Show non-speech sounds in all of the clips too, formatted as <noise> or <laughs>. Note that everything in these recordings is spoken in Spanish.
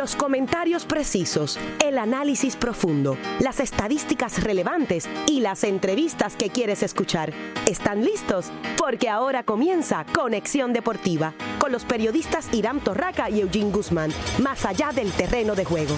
Los comentarios precisos, el análisis profundo, las estadísticas relevantes y las entrevistas que quieres escuchar. ¿Están listos? Porque ahora comienza Conexión Deportiva con los periodistas Irán Torraca y Eugene Guzmán, más allá del terreno de juego.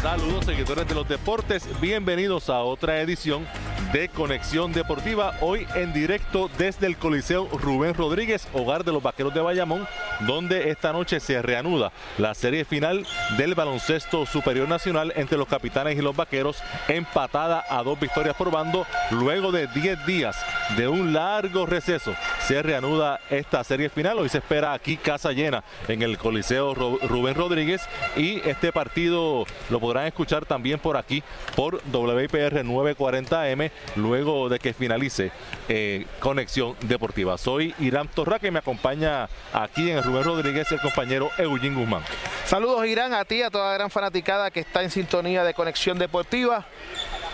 Saludos seguidores de los deportes, bienvenidos a otra edición de Conexión Deportiva, hoy en directo desde el Coliseo Rubén Rodríguez, hogar de los Vaqueros de Bayamón, donde esta noche se reanuda la serie final del baloncesto superior nacional entre los capitanes y los Vaqueros, empatada a dos victorias por bando, luego de 10 días de un largo receso. Se reanuda esta serie final. Hoy se espera aquí casa llena en el Coliseo Rubén Rodríguez y este partido lo podrán escuchar también por aquí por WIPR 940M luego de que finalice eh, Conexión Deportiva. Soy Irán Torra que me acompaña aquí en el Rubén Rodríguez el compañero Eugene Guzmán. Saludos Irán a ti, a toda la gran fanaticada que está en sintonía de Conexión Deportiva.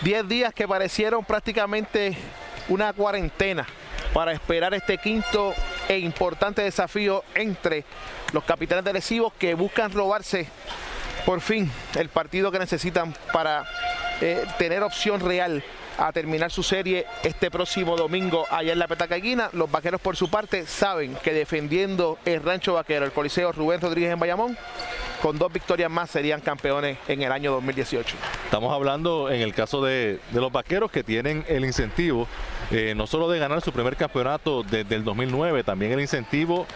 Diez días que parecieron prácticamente una cuarentena para esperar este quinto e importante desafío entre los capitanes de Recibo que buscan robarse por fin el partido que necesitan para eh, tener opción real a terminar su serie este próximo domingo allá en la Petacaguina. Los vaqueros por su parte saben que defendiendo el rancho vaquero, el Coliseo Rubén Rodríguez en Bayamón, con dos victorias más serían campeones en el año 2018. Estamos hablando en el caso de, los vaqueros que tienen el incentivo eh, no solo de ganar su primer campeonato desde el 2009, también el incentivo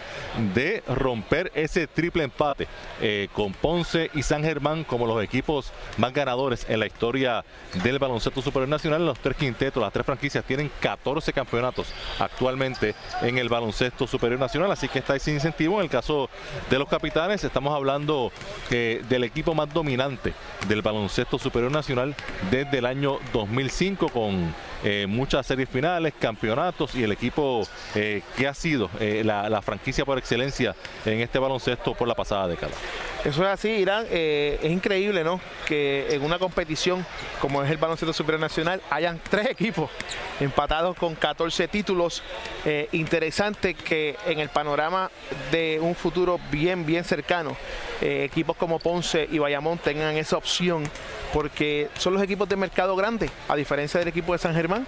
de romper ese triple empate eh, con Ponce y San Germán como los equipos más ganadores en la historia del baloncesto superior nacional. Los tres quintetos, las tres franquicias tienen 14 campeonatos actualmente en el baloncesto superior nacional, así que está ese incentivo. En el caso de los capitanes, estamos hablando del equipo más dominante del baloncesto superior nacional desde el año 2005 con eh, muchas series finales, campeonatos y el equipo eh, que ha sido eh, la, franquicia por excelencia en este baloncesto por la pasada década. Eso es así, Irán. es increíble, ¿no? Que en una competición como es el baloncesto superior nacional hayan tres equipos empatados con 14 títulos. interesante que en el panorama de un futuro bien, bien cercano, equipos como Ponce y Bayamón tengan esa opción porque son los equipos de mercado grande, a diferencia del equipo de San Germán, forma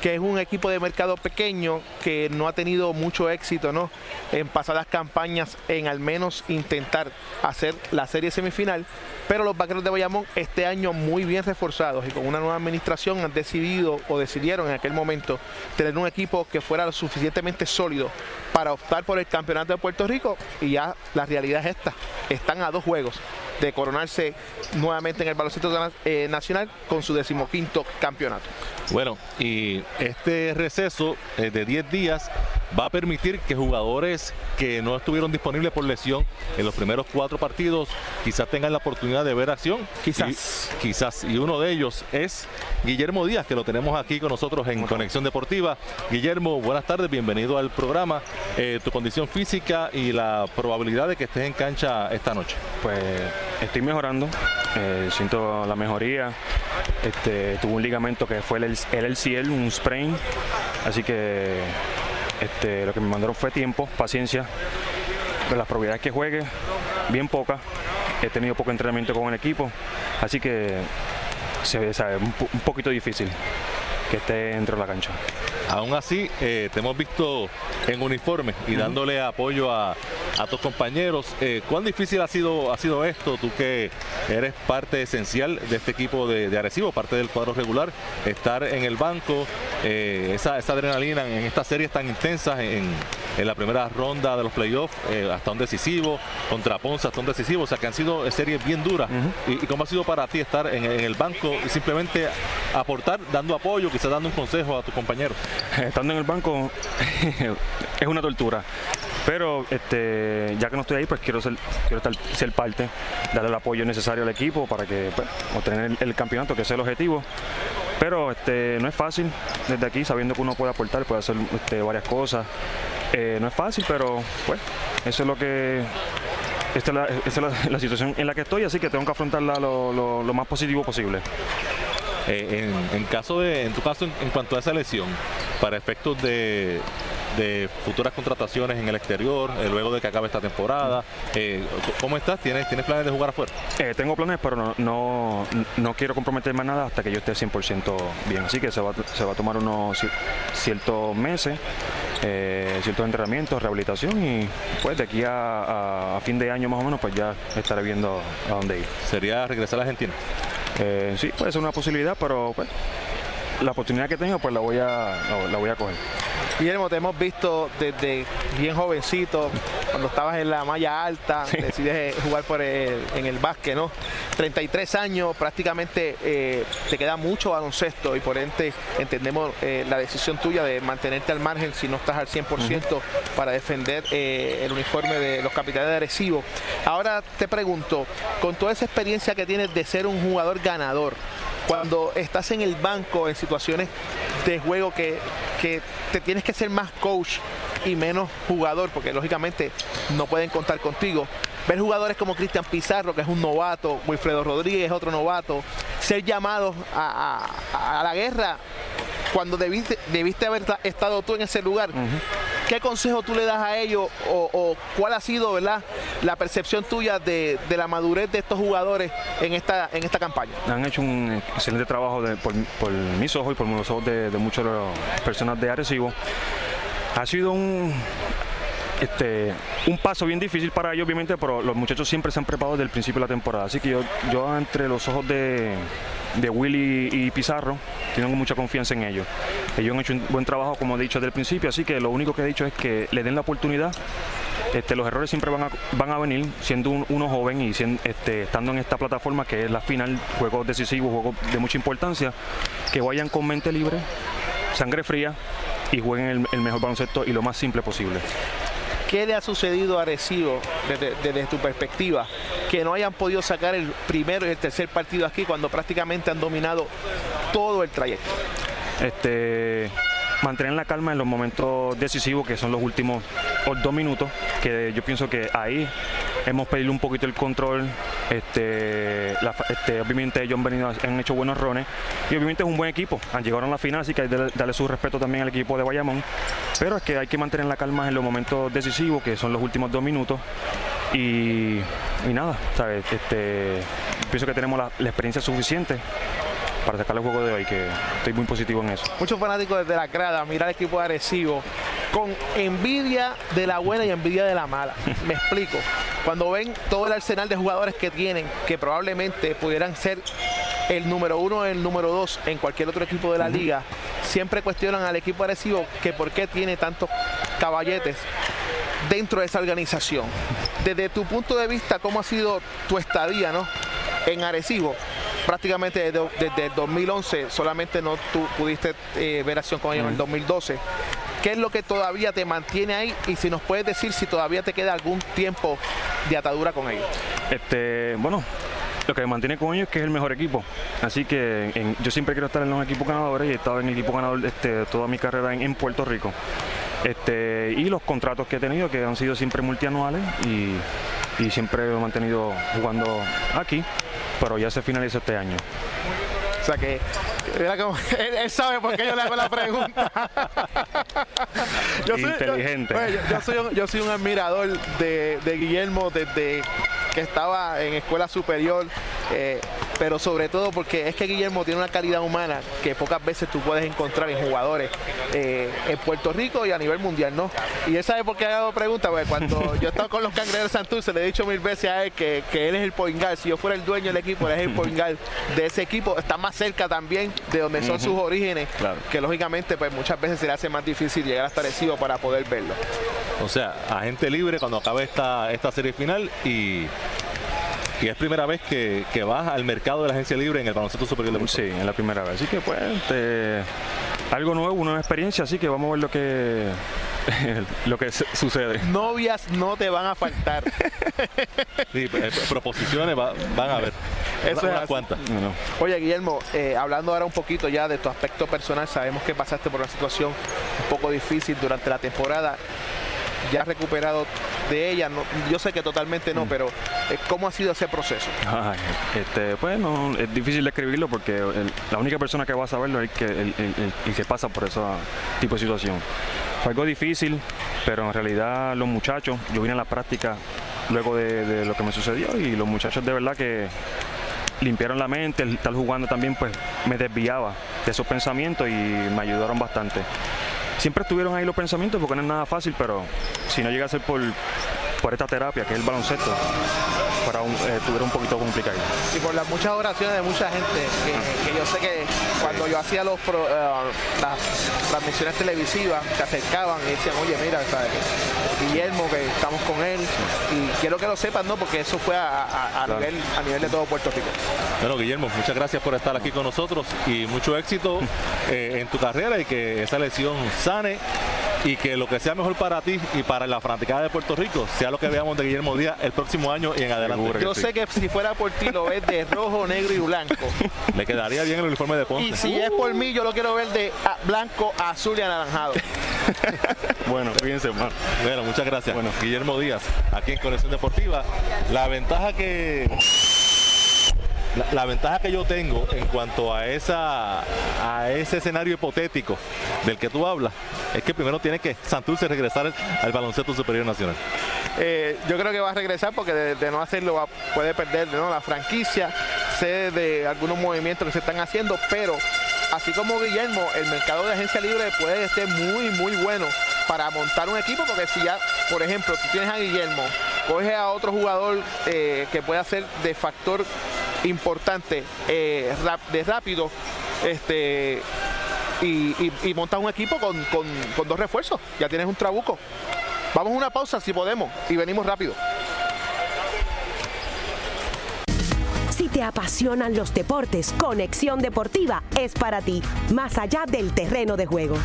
que es un equipo de mercado pequeño que no ha tenido mucho éxito ¿no? en pasadas campañas en al menos intentar hacer la serie semifinal, pero los vaqueros de Bayamón este año muy bien reforzados y con una nueva administración han decidido o decidieron en aquel momento tener un equipo que fuera lo suficientemente sólido para optar por el campeonato de Puerto Rico y ya la realidad es esta, están a dos juegos de coronarse nuevamente en el baloncesto eh, nacional con su decimoquinto campeonato. Bueno, y este receso eh, de 10 días va a permitir que jugadores que no estuvieron disponibles por lesión en los primeros cuatro partidos quizás tengan la oportunidad de ver acción. Quizás. quizás. Y uno de ellos es Guillermo Díaz, que lo tenemos aquí con nosotros en Conexión Deportiva. Guillermo, buenas tardes, bienvenido al programa. Eh, tu condición física y la probabilidad de que estés en cancha esta noche. Pues estoy mejorando, eh, siento la mejoría. Este, tuve un ligamento que fue el, el LCL, un sprain, así que este, lo que me mandaron fue tiempo, paciencia. Pero las probabilidades que juegue, bien poca. He tenido poco entrenamiento con el equipo, así que se ve un, un poquito difícil que esté dentro de la cancha. Aún así, eh, te hemos visto en uniforme y dándole apoyo a, tus compañeros. Eh, ¿Cuán difícil ha sido, ha sido esto? Tú que eres parte esencial de este equipo de, de Arecibo, parte del cuadro regular, estar en el banco, eh, esa, esa, adrenalina en estas series tan intensas en, la primera ronda de los playoffs, hasta un decisivo, contra Ponce hasta un decisivo, o sea que han sido series bien duras. y, cómo ha sido para ti estar en, en el banco y simplemente aportar, dando apoyo, quizás dando un consejo a tus compañeros? estando en el banco <laughs> es una tortura. Pero este, ya que no estoy ahí, pues quiero ser, quiero estar, ser parte, darle el apoyo necesario al equipo para que pues, obtener el, campeonato, que es el objetivo. Pero este, no es fácil desde aquí, sabiendo que uno puede aportar, puede hacer este, varias cosas. Eh, no es fácil, pero pues eso es lo que esta es, la, situación en la que estoy, así que tengo que afrontarla lo más positivo posible. Eh, en, caso de, en tu caso, en, cuanto a esa lesión, para efectos de, de futuras contrataciones en el exterior, eh, luego de que acabe esta temporada. Eh, ¿Cómo estás? ¿Tienes, ¿Tienes planes de jugar afuera? Eh, tengo planes, pero no, no, no quiero comprometerme a nada hasta que yo esté 100% bien. Así que se va, se va a tomar unos ci- ciertos meses, ciertos entrenamientos, rehabilitación y pues de aquí a, a- a fin de año más o menos pues ya estaré viendo a dónde ir. ¿Sería regresar a Argentina? Eh, sí, puede ser una posibilidad, pero pues la oportunidad que tengo pues la voy a, la, la voy a coger. Guillermo, te hemos visto desde bien jovencito, cuando estabas en la malla alta, decides eh, jugar por el- en el básquet, ¿no? 33 años, prácticamente eh, te queda mucho baloncesto y por ende entendemos eh, la decisión tuya de mantenerte al margen si no estás al 100% para defender eh, el uniforme de los capitanes de Arecibo. Ahora te pregunto, con toda esa experiencia que tienes de ser un jugador ganador, cuando estás en el banco en situaciones de juego que, que te tienes que ser más coach y menos jugador, porque lógicamente no pueden contar contigo. Ver jugadores como Cristian Pizarro, que es un novato, Wilfredo Rodríguez, otro novato, ser llamados a, a- la guerra cuando debiste, debiste haber ta- estado tú en ese lugar. ¿Qué consejo tú le das a ellos o, cuál ha sido ¿verdad? la percepción tuya de, la madurez de estos jugadores en esta, en esta campaña? Han hecho un excelente trabajo por, mis ojos y por los ojos de, de muchas personas de Arecibo. Ha sido un, este, un paso bien difícil para ellos, obviamente, pero los muchachos siempre se han preparado desde el principio de la temporada. Así que yo, yo entre los ojos de, de Willy y Pizarro, tengo mucha confianza en ellos. Ellos han hecho un buen trabajo, como he dicho desde el principio, así que lo único que he dicho es que le den la oportunidad. Este, los errores siempre van a, van a venir siendo un- uno joven y siendo, este, estando en esta plataforma que es la final, juegos decisivos, juegos de mucha importancia, que vayan con mente libre, sangre fría y jueguen el, mejor baloncesto y lo más simple posible. ¿Qué le ha sucedido a Arecibo desde, desde tu perspectiva? Que no hayan podido sacar el primero y el tercer partido aquí cuando prácticamente han dominado todo el trayecto. este, mantener la calma en los momentos decisivos, que son los últimos dos minutos, que yo pienso que ahí hemos pedido un poquito el control. Este, este, obviamente ellos han, hecho buenos rones y obviamente es un buen equipo. Han llegado a la final, así que hay que darle- su respeto también al equipo de Bayamón. Pero es que hay que mantener la calma en los momentos decisivos, que son los últimos dos minutos. Y, nada, ¿sabes? Este, pienso que tenemos la experiencia suficiente para sacar el juego de hoy, que estoy muy positivo en eso. Muchos fanáticos desde la grada mirar al equipo de Arecibo con envidia de la buena y envidia de la mala. Me explico. Cuando ven todo el arsenal de jugadores que tienen, que probablemente pudieran ser el número uno o el número dos en cualquier otro equipo de la liga, siempre cuestionan al equipo Arecibo que por qué tiene tantos caballetes dentro de esa organización. Desde tu punto de vista, ¿cómo ha sido tu estadía ¿no? en Arecibo? Prácticamente desde, desde el 2011, solamente no tú pudiste eh, ver acción con ellos en el 2012. ¿Qué es lo que todavía te mantiene ahí? Y si nos puedes decir si todavía te queda algún tiempo de atadura con ellos. Este, bueno, lo que me mantiene con ellos es que es el mejor equipo. Así que en- yo siempre quiero estar en los equipos ganadores y he estado en el equipo ganador este, toda mi carrera en, en Puerto Rico. Este, y los contratos que he tenido, que han sido siempre multianuales y, y siempre me he mantenido jugando aquí, pero ya se finaliza este año. O sea que, <laughs> él, él sabe por qué yo le hago la pregunta. <laughs> Yo Inteligente. Yo, oye, yo- yo soy un, yo soy un admirador de, de Guillermo desde que estaba en escuela superior, eh, pero sobre todo porque es que Guillermo tiene una calidad humana que pocas veces tú puedes encontrar en jugadores eh, en Puerto Rico y a nivel mundial, ¿no? Y él sabe por qué ha dado preguntas, porque cuando <laughs> yo estaba con los cangrejeros de Santurce le he dicho mil veces a él que, que él es el point guard. Si yo fuera el dueño del equipo, él es el point <laughs> guard de ese equipo. Está más cerca también de donde son sus orígenes, Claro. que lógicamente pues muchas veces se le hace más difícil llegar hasta Arecibo para poder verlo. O sea, agente libre cuando acabe esta, esta serie final y, y es primera vez que, que vas al mercado de la agencia libre en el baloncesto superior de Puerto Sí, en la primera vez. Así que pues, este, algo nuevo, una nueva experiencia, así que vamos a ver lo que, <laughs> lo que sucede. Novias no te van a faltar. <laughs> Sí, eh, proposiciones va- van a ver. Eso es cuantas. Bueno, Oye, Guillermo, eh, hablando ahora un poquito ya de tu aspecto personal, sabemos que pasaste por una situación un poco difícil durante la temporada. Ya has recuperado de ella? yo sé que totalmente no, mm. pero eh, ¿cómo ha sido ese proceso? este, bueno, es difícil describirlo porque la única persona que va a saberlo es el que, el, que pasa por ese tipo de situación. Fue algo difícil, pero en realidad los muchachos, yo vine a la práctica luego de, lo que me sucedió y los muchachos de verdad que limpiaron la mente, el estar jugando también pues me desviaba de esos pensamientos y me ayudaron bastante. Siempre estuvieron ahí los pensamientos porque no es nada fácil, pero si no llega a ser por, por esta terapia que es el baloncesto, para un, eh, un poquito complicado. Y por las muchas oraciones de mucha gente, que, yo sé que cuando yo hacía los eh, las transmisiones televisivas, se acercaban y decían, oye, mira, Guillermo, que estamos con él, y quiero que lo sepan, ¿no? Porque eso fue a, nivel, a nivel de todo Puerto Rico. Bueno, Guillermo, muchas gracias por estar aquí con nosotros y mucho éxito <laughs> eh, en tu carrera y que esa lesión sane y que lo que sea mejor para ti y para la fanaticada de Puerto Rico sea lo que veamos de Guillermo Díaz el próximo año y en adelante. Yo sé que si fuera por ti lo ves de rojo, negro y blanco. Le quedaría bien el uniforme de Ponce. Y si es por mí, yo lo quiero ver de blanco, azul y anaranjado. <laughs> bueno, fíjense, hermano. Bueno, muchas gracias. Bueno, Guillermo Díaz, aquí en Conexión Deportiva. La ventaja que la, ventaja que yo tengo en cuanto a esa a ese escenario hipotético del que tú hablas es que primero tiene que Santurce regresar al baloncesto superior nacional. Eh, yo creo que va a regresar porque de, no hacerlo puede perder la franquicia, sé de algunos movimientos que se están haciendo, pero así como Guillermo, el mercado de agencia libre puede ser muy, muy bueno para montar un equipo, porque si ya, por ejemplo, tú tienes a Guillermo, coge a otro jugador eh, que pueda ser de factor importante eh, de rápido este y, montas un equipo con, con dos refuerzos. Ya tienes un trabuco. Vamos a una pausa si podemos y venimos rápido. Si te apasionan los deportes, Conexión Deportiva es para ti, más allá del terreno de juego.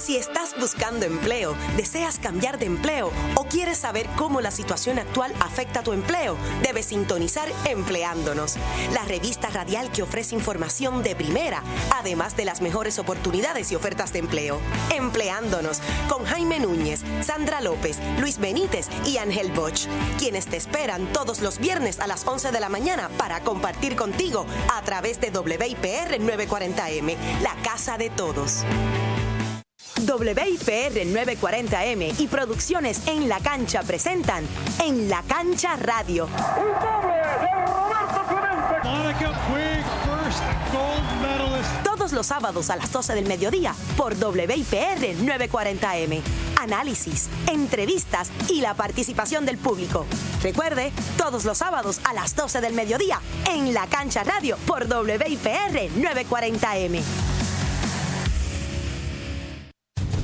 Si estás buscando empleo, deseas cambiar de empleo o quieres saber cómo la situación actual afecta tu empleo, debes sintonizar Empleándonos, la revista radial que ofrece información de primera, además de las mejores oportunidades y ofertas de empleo. Empleándonos con Jaime Núñez, Sandra López, Luis Benítez y Ángel Bosch, quienes te esperan todos los viernes a las 11 de la mañana para compartir contigo a través de WIPR 940M, la casa de todos. WIPR 940M y Producciones en la Cancha presentan En la Cancha Radio. Todos los sábados a las 12 del mediodía por WIPR 940M. Análisis, entrevistas y la participación del público. Recuerde, todos los sábados a las 12 del mediodía en la Cancha Radio por WIPR 940M.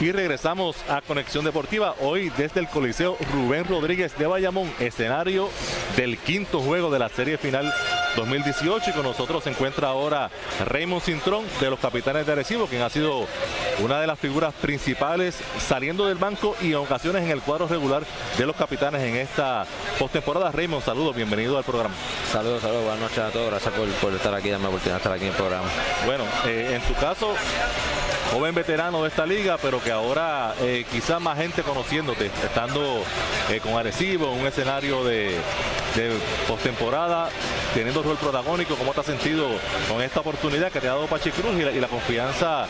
Y regresamos a Conexión Deportiva hoy desde el Coliseo Rubén Rodríguez de Bayamón, escenario del quinto juego de la serie final 2018 y con nosotros se encuentra ahora Raymond Cintrón de los Capitanes de Arecibo, quien ha sido una de las figuras principales saliendo del banco y en ocasiones en el cuadro regular de los Capitanes en esta postemporada. Raymond, saludos, bienvenido al programa. Saludos, saludos, buenas noches a todos, gracias por, estar aquí, darme la oportunidad de estar aquí en el programa. Bueno, eh, en tu caso, joven veterano de esta liga, pero que ahora eh, quizás más gente conociéndote, estando eh, con Arecibo en un escenario de, de postemporada, teniendo rol protagónico, ¿cómo te has sentido con esta oportunidad que te ha dado Pachi Cruz y la, confianza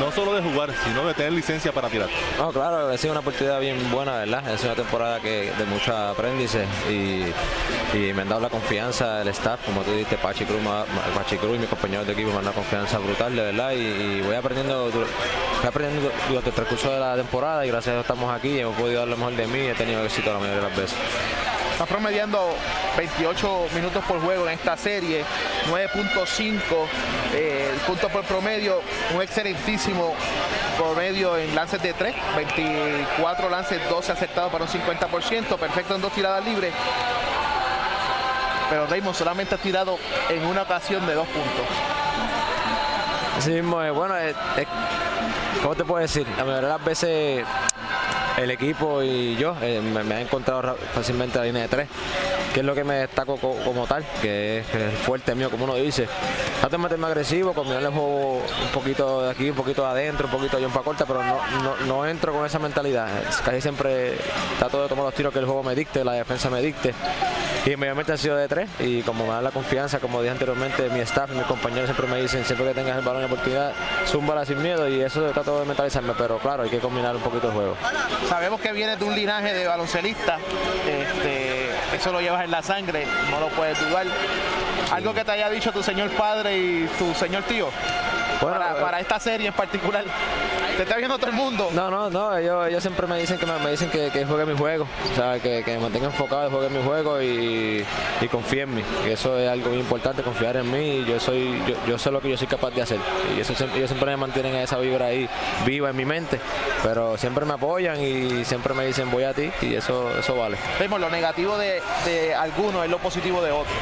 no solo de jugar, sino de tener licencia para tirar? No, claro, ha sido una oportunidad bien buena, ¿verdad? Es una temporada que de mucho aprendizaje y, me han dado la confianza del staff, como tú dijiste, Pachi Cruz, Pachi Cruz y mis compañeros de equipo me han dado confianza brutal, de verdad, y, voy aprendiendo, voy aprendiendo durante el transcurso de la temporada y gracias a Dios estamos aquí, hemos podido dar lo mejor de mí y he tenido éxito la mayoría de las veces. Está promediando 28 minutos por juego en esta serie, 9.5 eh, puntos por promedio, un excelentísimo promedio en lances de 3, 24 lances, 12 aceptados para un 50%, perfecto en dos tiradas libres. Pero Raymond solamente ha tirado en una ocasión de dos puntos. Así mismo, bueno, eh, eh, ¿cómo te puedo decir? La mayoría de las veces el equipo y yo me, me han encontrado fácilmente la línea de tres que es lo que me destaco como tal, que es el fuerte mío, como uno dice. Trato de meterme agresivo, combinarle el juego un poquito de aquí, un poquito de adentro, un poquito de para corta, pero no, no, entro con esa mentalidad. Casi siempre trato de tomar los tiros que el juego me dicte, la defensa me dicte. Y inmediatamente ha sido de tres y como me da la confianza, como dije anteriormente, mi staff y mis compañeros siempre me dicen, siempre que tengas el balón de oportunidad, zúmbala sin miedo y eso trato de mentalizarme, pero claro, hay que combinar un poquito el juego. Sabemos que viene de un linaje de baloncelistas, este, eso lo llevas en la sangre, no lo puedes dudar. Algo que te haya dicho tu señor padre y tu señor tío para, esta serie en particular. Te está viendo todo el mundo. No, no, no, ellos, siempre me dicen que me, dicen que, juegue mi juego, o sea, que, me mantenga enfocado, juegue mi juego y, y confíe en mí. Y eso es algo muy importante, confiar en mí. Yo soy, yo, sé lo que yo soy capaz de hacer. Y eso ellos siempre me mantienen esa vibra ahí viva en mi mente. Pero siempre me apoyan y siempre me dicen voy a ti y eso, eso vale. Vemos lo negativo de, de algunos es lo positivo de otros.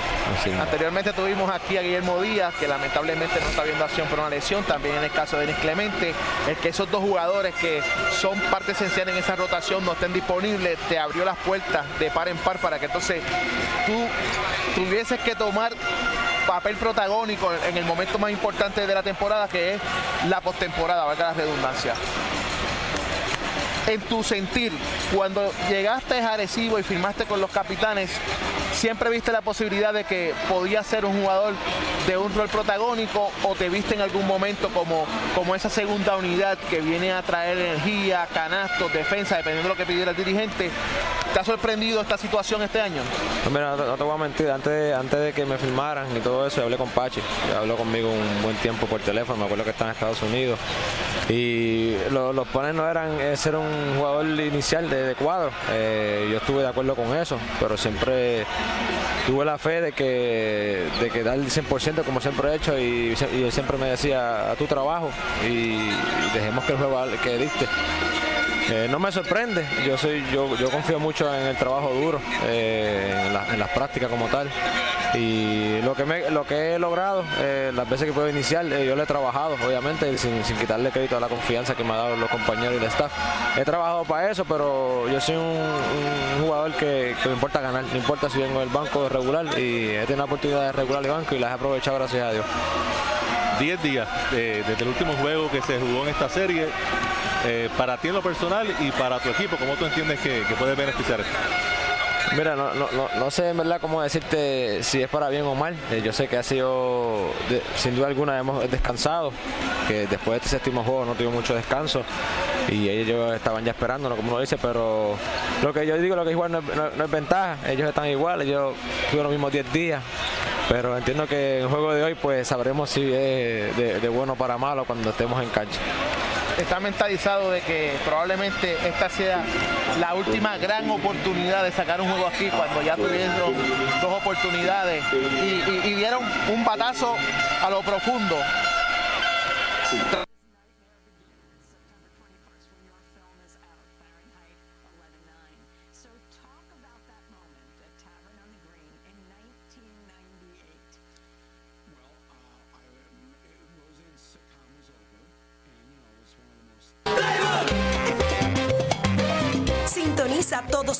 Anteriormente tuvimos aquí a Guillermo Díaz, que lamentablemente no está viendo acción por una lesión, también en el caso de Denis Clemente, es que esos dos jugadores que son parte esencial en esa rotación no estén disponibles, te abrió las puertas de par en par para que entonces tú tuvieses que tomar papel protagónico en el momento más importante de la temporada, que es la postemporada, valga la redundancia en tu sentir, cuando llegaste a Arecibo y firmaste con los capitanes, siempre viste la posibilidad de que podía ser un jugador de un rol protagónico o te viste en algún momento como, como esa segunda unidad que viene a traer energía, canastos, defensa, dependiendo de lo que pidiera el dirigente. ¿Te ha sorprendido esta situación este año? No, no, te voy a mentir, antes de, antes de que me firmaran y todo eso, hablé con Pachi, habló conmigo un buen tiempo por teléfono, me acuerdo que está en Estados Unidos. Y los planes no eran eh, ser un jugador inicial de, cuadro, eh, yo estuve de acuerdo con eso, pero siempre tuve la fe de que, de que dar el 100% como siempre he hecho y, él siempre me decía a tu trabajo y, dejemos que el juego que diste. Eh, no me sorprende, yo soy, yo, yo confío mucho en el trabajo duro, eh, en, las prácticas como tal. Y lo que, me, lo que he logrado, eh, las veces que puedo iniciar, yo lo he trabajado, obviamente, sin, quitarle crédito a la confianza que me han dado los compañeros y el staff. He trabajado para eso, pero yo soy un, jugador que, me importa ganar, no importa si vengo del banco regular y he tenido la oportunidad de regular el banco y las he aprovechado gracias a Dios. 10 días desde el último juego que se jugó en esta serie, eh, para ti en lo personal y para tu equipo, ¿cómo tú entiendes que, puede beneficiar? Mira, no, no, no, sé en verdad cómo decirte si es para bien o mal. Eh, yo sé que ha sido, sin duda alguna, hemos descansado, que después de este séptimo juego no tuvimos mucho descanso y ellos estaban ya esperándolo, como uno dice, pero lo que yo digo, lo que igual no, es ventaja. Ellos están igual, ellos tuvieron los mismos 10 días. Pero entiendo que en el juego de hoy pues sabremos si es de, bueno para malo cuando estemos en cancha está mentalizado de que probablemente esta sea la última gran oportunidad de sacar un juego aquí cuando ya tuvieron dos oportunidades y, dieron un batazo a lo profundo.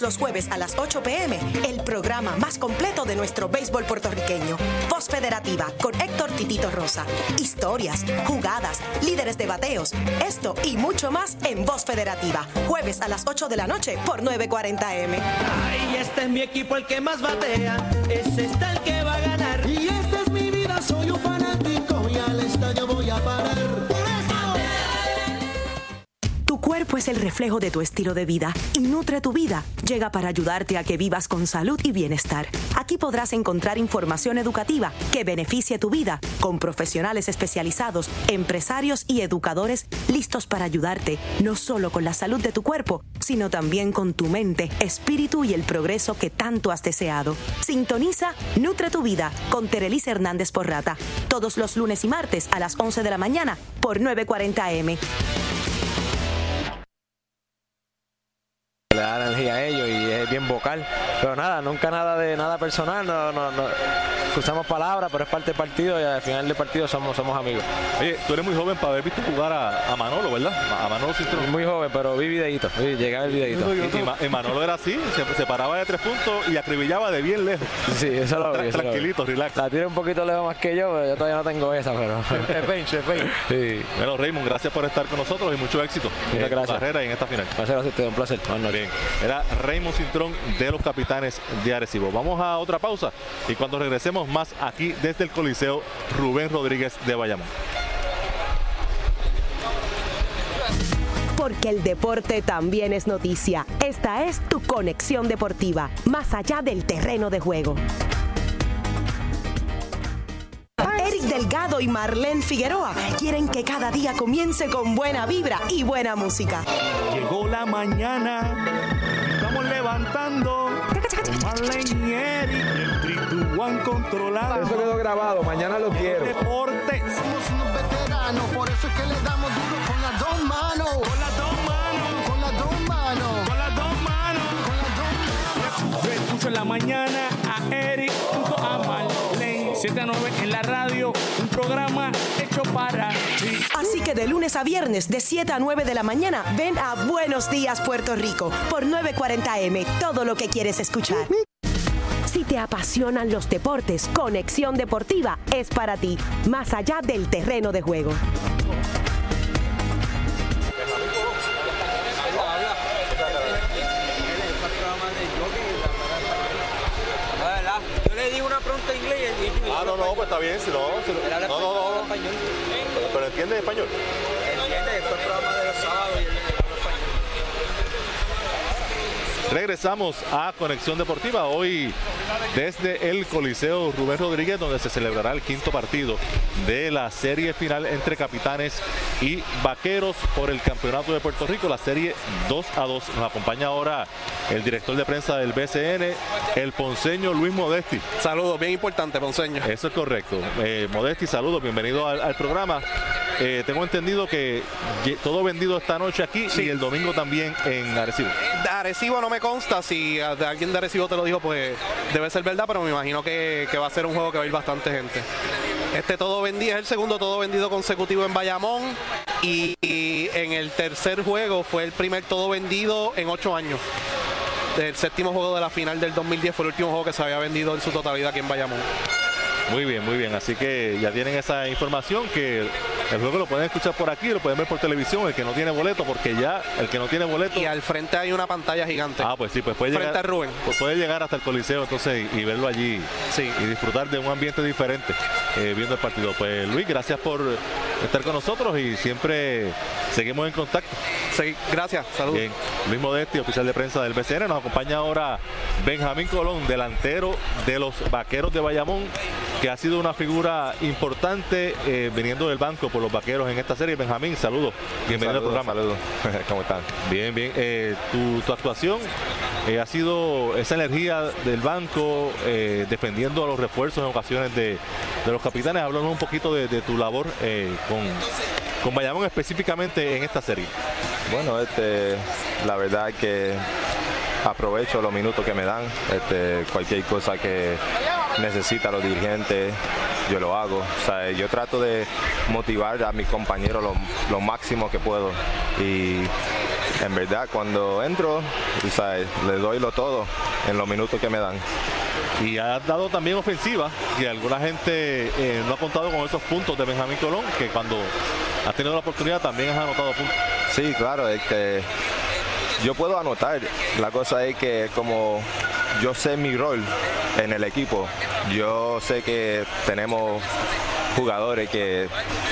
Los jueves a las 8 pm el programa más completo de nuestro béisbol puertorriqueño. Voz Federativa con Héctor Titito Rosa. Historias, jugadas, líderes de bateos. Esto y mucho más en Voz Federativa. Jueves a las 8 de la noche por 940M. Ay, este es mi equipo el que más batea. El que cuerpo es el reflejo de tu estilo de vida y Nutre tu vida llega para ayudarte a que vivas con salud y bienestar. Aquí podrás encontrar información educativa que beneficie tu vida con profesionales especializados, empresarios y educadores listos para ayudarte no solo con la salud de tu cuerpo, sino también con tu mente, espíritu y el progreso que tanto has deseado. Sintoniza Nutre tu vida con Terelis Hernández Porrata todos los lunes y martes a las 11 de la mañana por 940M. Da energía a ellos y es bien vocal. Pero nada, nunca nada de nada personal, no, no, no. Usamos palabras, pero es parte del partido y al final del partido somos, somos amigos. Oye, tú eres muy joven para haber visto jugar a, a Manolo, ¿verdad? A Manolo Cintrón. Muy joven, pero vi videíto, vi, llegué a ver videíto. Y, y Ma- y Manolo era así, se, se paraba de tres puntos y acribillaba de bien lejos. Sí, eso lo vi. Tra- eso lo vi. tranquilito, relax. La tira un poquito lejos más que yo, pero yo todavía no tengo esa, pero. Es bench, es bench. <laughs> sí. Bueno, Raymond, gracias por estar con nosotros y mucho éxito en tu gracias. carrera y en esta final. Muchas gracias a ustedes, un placer. Buenas noches. Bien, era Raymond Cintrón de los Capitanes de Arecibo. Vamos a otra pausa y cuando regresemos más aquí desde el Coliseo Rubén Rodríguez de Bayamón. Porque el deporte también es noticia. Esta es tu conexión deportiva, más allá del terreno de juego. Eric Delgado y Marlene Figueroa quieren que cada día comience con buena vibra y buena música. Llegó la mañana, estamos levantando. Marlene y Eric, el 3 2 1 controlando. Eso quedó grabado, mañana lo quiero. Deporte. Somos unos veteranos, por eso es que le damos duro con las dos manos. Con las dos manos, Con las dos manos. con las dos manos. Con las dos manos. En la mañana 9 en la radio, un programa hecho para ti. Así que de lunes a viernes, de 7 a 9 de la mañana, ven a Buenos Días Puerto Rico por 940M, todo lo que quieres escuchar. Si te apasionan los deportes, Conexión Deportiva es para ti, más allá del terreno de juego. Ah, no, no, pues está bien, si no, si no, no, no, no. pero entiende español. Regresamos a Conexión Deportiva hoy desde el Coliseo Rubén Rodríguez donde se celebrará el quinto partido de la serie final entre Capitanes y Vaqueros por el Campeonato de Puerto Rico, la serie 2 a 2. Nos acompaña ahora el director de prensa del BCN, el ponceño Luis Modesti. Saludos, bien importante, Ponceño. Eso es correcto. Eh, Modesti, saludos, bienvenido al, al programa. Eh, tengo entendido que todo vendido esta noche aquí y el domingo también en Arecibo. De Arecibo no me consta, si alguien de Arecibo te lo dijo, pues debe ser verdad, pero me imagino que, que va a ser un juego que va a ir bastante gente. Este todo vendido, es el segundo todo vendido consecutivo en Bayamón y, y en el tercer juego fue el primer todo vendido en ocho años. El séptimo juego de la final del 2010 fue el último juego que se había vendido en su totalidad aquí en Bayamón. Muy bien, muy bien. Así que ya tienen esa información que el juego lo pueden escuchar por aquí, lo pueden ver por televisión, el que no tiene boleto, porque ya el que no tiene boleto. Y al frente hay una pantalla gigante. Ah, pues sí, pues puede Frente llegar, a Rubén. pues puede llegar hasta el Coliseo entonces y, y verlo allí Sí. y disfrutar de un ambiente diferente eh, viendo el partido. Pues Luis, gracias por estar con nosotros y siempre seguimos en contacto. Sí, gracias, saludos. Bien, Luis Modesti, oficial de prensa del BCN, nos acompaña ahora Benjamín Colón, delantero de los Vaqueros de Bayamón, que ha sido una figura importante eh, viniendo del banco por los Vaqueros en esta serie. Benjamín, saludos, bienvenido al programa. Saludos, <laughs> ¿cómo están? Bien, bien. Eh, tu, tu actuación eh, ha sido esa energía del banco, eh, defendiendo a los refuerzos en ocasiones de, de los capitanes. Háblanos un poquito de, de tu labor con, con Bayamón específicamente en esta serie. Bueno, este, la verdad que aprovecho los minutos que me dan. Este, cualquier cosa que necesita los dirigentes, yo lo hago. O sea, yo trato de motivar a mis compañeros lo, lo máximo que puedo. Y en verdad, cuando entro, tú sabes, le doy lo todo en los minutos que me dan. Y ha dado también ofensiva, que alguna gente eh, no ha contado con esos puntos de Benjamín Colón, que cuando ha tenido la oportunidad también has anotado puntos. Sí, claro, este, yo puedo anotar. La cosa es que como yo sé mi rol en el equipo, yo sé que tenemos jugadores que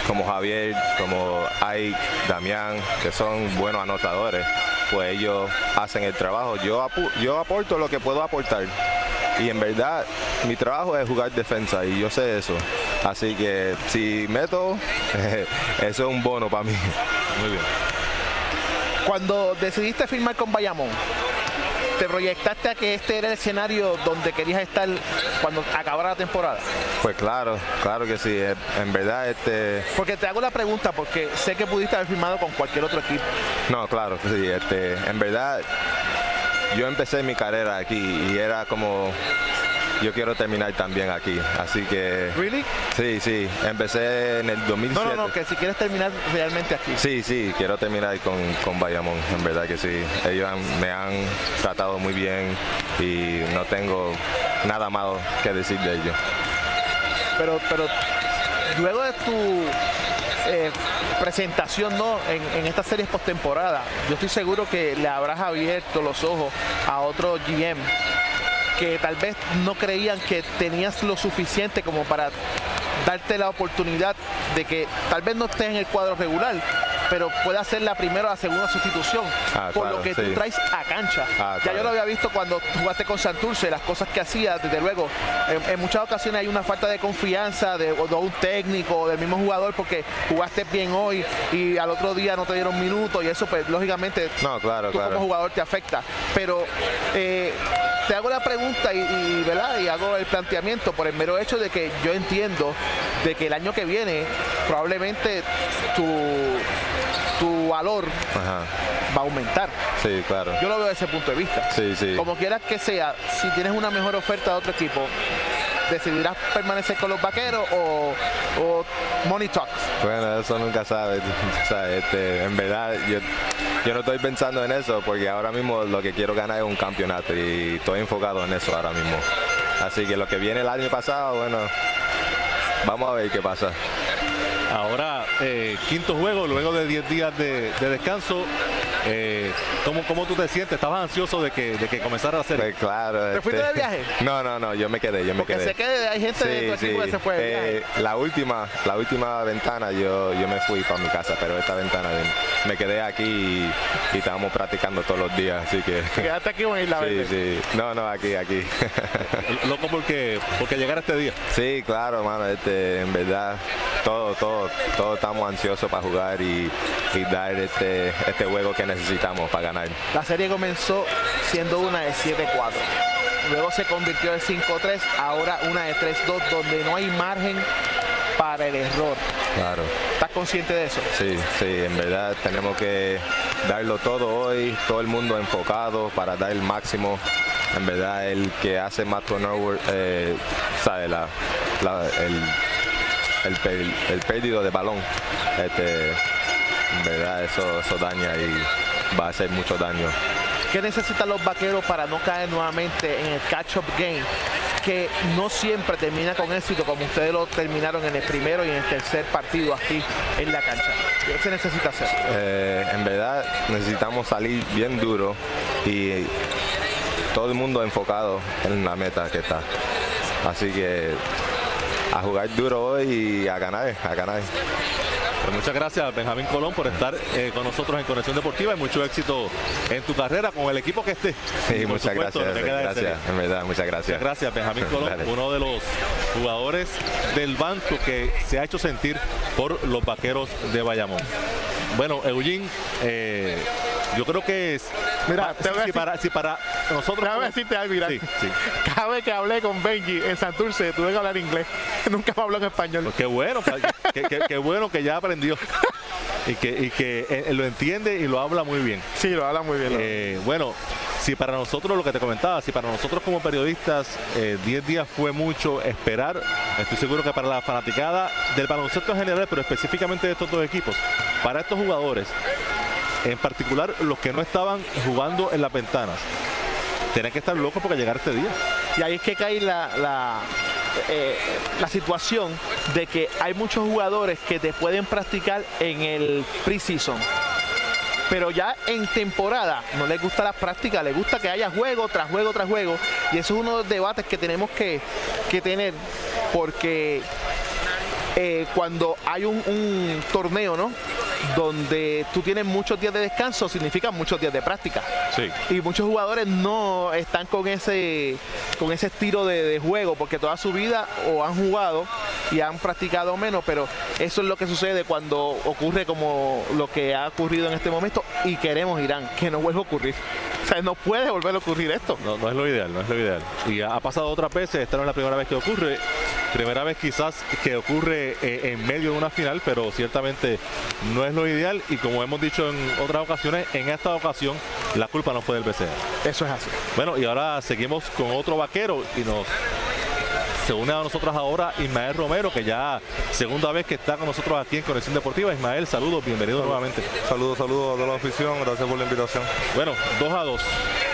como Javier, como hay Damián, que son buenos anotadores, pues ellos hacen el trabajo. Yo, yo aporto lo que puedo aportar. Y en verdad, mi trabajo es jugar defensa y yo sé eso. Así que si meto, <laughs> eso es un bono para mí. Muy bien. Cuando decidiste firmar con Bayamón, ¿te proyectaste a que este era el escenario donde querías estar cuando acabara la temporada? Pues claro, claro que sí. En verdad, este. Porque te hago la pregunta porque sé que pudiste haber firmado con cualquier otro equipo. No, claro, sí. Este, en verdad, yo empecé mi carrera aquí y era como yo quiero terminar también aquí. Así que. ¿Really? Sí, sí. Empecé en el 2007. No, no, no, que si quieres terminar realmente aquí. Sí, sí, quiero terminar con, con Bayamón, en verdad que sí. Ellos me han tratado muy bien y no tengo nada malo que decir de ellos. Pero, pero luego de tu eh, presentación ¿no? en, en estas series postemporada, yo estoy seguro que le habrás abierto los ojos a otro GM que tal vez no creían que tenías lo suficiente como para darte la oportunidad de que tal vez no estés en el cuadro regular, pero pueda ser la primera o la segunda sustitución Ah, por claro, lo que sí. tú traes a cancha. Ah, ya claro. yo lo había visto cuando jugaste con Santurce, las cosas que hacía, desde luego. En, en muchas ocasiones hay una falta de confianza de, de un técnico o del mismo jugador porque jugaste bien hoy y al otro día no te dieron minutos y eso pues lógicamente No, claro, tú como jugador te afecta. Pero eh, te hago la pregunta y, y, ¿verdad? y hago el planteamiento por el mero hecho de que yo entiendo de que el año que viene probablemente tu valor Ajá. va a aumentar. Sí, claro. Yo lo veo desde ese punto de vista. Sí, sí. Como quieras que sea, si tienes una mejor oferta de otro equipo, decidirás permanecer con los vaqueros o, o Money Talks. Bueno, eso nunca sabes. <laughs> O sea, este, en verdad, yo, yo no estoy pensando en eso porque ahora mismo lo que quiero ganar es un campeonato y estoy enfocado en eso ahora mismo. Así que lo que viene el año pasado, bueno, vamos a ver qué pasa. Ahora, eh, quinto juego, luego de 10 días de, de descanso. Eh, ¿cómo, ¿Cómo tú te sientes? ¿Estabas ansioso de que, de que comenzara la serie? Pues claro. ¿Te fuiste de viaje? <laughs> No, no, no, yo me quedé, yo me Porque quedé. sé que hay gente de tu equipo que se fue de viaje. Eh, la última, la última ventana yo, yo me fui para mi casa, pero esta ventana me quedé aquí y, y estábamos practicando todos los días, así que. Te quedaste aquí en Isla <laughs> Sí, Verde. sí. No, no, aquí, aquí. <laughs> Loco porque, porque llegara este día. Sí, claro, mano, este, en verdad, todo, todo, todos estamos ansiosos para jugar y, y dar este, este juego que necesitamos para ganar. La serie comenzó siendo una de 7-4. Luego se convirtió en 5-3, ahora una de 3-2, donde no hay margen para el error. Claro. ¿Estás consciente de eso? Sí, sí, en verdad tenemos que darlo todo hoy, todo el mundo enfocado para dar el máximo. En verdad, el que hace más turnover, eh, sabe, la, la- el, el, el de balón, este, en verdad eso, eso daña y va a hacer mucho daño. ¿Qué necesitan los vaqueros para no caer nuevamente en el catch-up game? Que no siempre termina con éxito como ustedes lo terminaron en el primero y en el tercer partido aquí en la cancha. ¿Qué se necesita hacer? Eh, en verdad necesitamos salir bien duro y todo el mundo enfocado en la meta que está. Así que a jugar duro hoy y a ganar, a ganar. Muchas gracias, Benjamín Colón, por estar eh, con nosotros en Conexión Deportiva y mucho éxito en tu carrera con el equipo que esté. Sí, muchas supuesto, gracias, gracias, en verdad, muchas gracias. Muchas gracias, Benjamín Colón, Dale. uno de los jugadores del banco que se ha hecho sentir por los vaqueros de Bayamón. Bueno, Eugene, eh, yo creo que es. Mira, te si, voy a si decir- para, si para nosotros. Déjame decirte algo, Irán. Sí, sí. Cada vez que hablé con Benji en Santurce, tuve que hablar inglés. <laughs> Nunca me habló en español. Pues qué bueno, que bueno que ya aprendió. Y que, y que eh, lo entiende y lo habla muy bien. Sí, lo habla muy bien. Eh, bueno, si para nosotros lo que te comentaba, si para nosotros como periodistas eh, 10 días fue mucho esperar, estoy seguro que para la fanaticada del baloncesto en general, pero específicamente de estos dos equipos, para estos jugadores, en particular los que no estaban jugando en las ventanas, tienen que estar locos porque llegar este día. Y ahí es que cae la, la, eh, la situación de que hay muchos jugadores que te pueden practicar en el preseason. Pero ya en temporada no les gusta la práctica, les gusta que haya juego tras juego tras juego. Y eso es uno de los debates que tenemos que, que tener porque eh, cuando hay un, un torneo, ¿no? Donde tú tienes muchos días de descanso, significa muchos días de práctica. Sí. Y muchos jugadores no están con ese, con ese estilo de, de juego, porque toda su vida o han jugado y han practicado menos, pero eso es lo que sucede cuando ocurre como lo que ha ocurrido en este momento y queremos Irán, que no vuelva a ocurrir. O sea, no puede volver a ocurrir esto. No, no es lo ideal, no es lo ideal. Y ha ha pasado otras veces, esta no es la primera vez que ocurre. Primera vez quizás que ocurre eh, en medio de una final, pero ciertamente no es lo ideal. Y como hemos dicho en otras ocasiones, en esta ocasión la culpa no fue del BCN. Eso es así. Bueno, y ahora seguimos con otro vaquero y nos se une a nosotros ahora Ismael Romero, que ya segunda vez que está con nosotros aquí en Conexión Deportiva. Ismael, saludos, bienvenido nuevamente. Saludos, saludos a toda la afición, gracias por la invitación. Bueno, 2 a 2.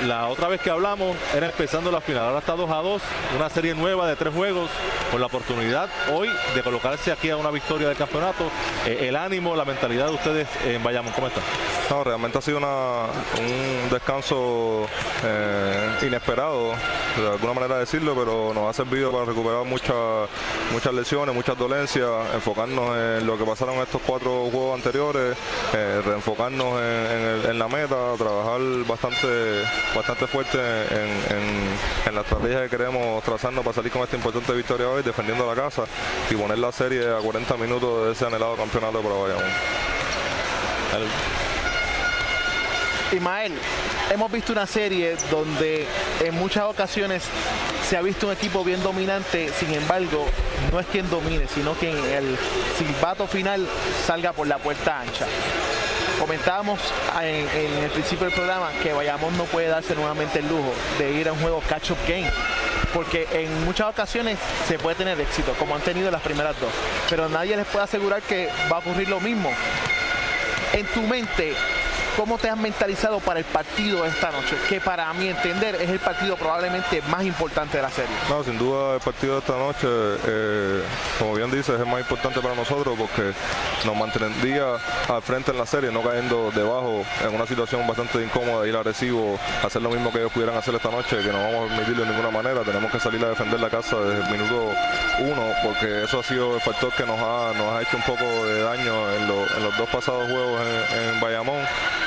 La otra vez que hablamos era empezando la final, ahora está 2 a 2, una serie nueva de tres juegos, con la oportunidad hoy de colocarse aquí a una victoria del campeonato. Eh, el ánimo, la mentalidad de ustedes en Bayamón, ¿cómo está? No, realmente ha sido un descanso eh, inesperado, de alguna manera decirlo, pero nos ha servido para recuperar muchas muchas lesiones, muchas dolencias, enfocarnos en lo que pasaron estos cuatro juegos anteriores, eh, reenfocarnos en la meta, trabajar bastante bastante fuerte en, en- la estrategia que queremos trazarnos para salir con esta importante victoria hoy, defendiendo la casa y poner la serie a 40 minutos de ese anhelado campeonato para Bayamón. Ismael, hemos visto una serie donde en muchas ocasiones se ha visto un equipo bien dominante, sin embargo, no es quien domine, sino que en el silbato final salga por la puerta ancha. Comentábamos en, el principio del programa que Bayamón no puede darse nuevamente el lujo de ir a un juego catch-up game, porque en muchas ocasiones se puede tener éxito, como han tenido las primeras dos, pero nadie les puede asegurar que va a ocurrir lo mismo. En tu mente, ¿cómo te has mentalizado para el partido de esta noche? Que para mi entender es el partido probablemente más importante de la serie. No, sin duda el partido de esta noche, eh, como bien dices, es más importante para nosotros porque nos mantendría al frente en la serie, no cayendo debajo en una situación bastante incómoda, ir agresivo, hacer lo mismo que ellos pudieran hacer esta noche, que no vamos a permitirlo de ninguna manera. Tenemos que salir a defender la casa desde el minuto uno, porque eso ha sido el factor que nos ha, nos ha hecho un poco de daño en los dos pasados juegos en, en Bayamón,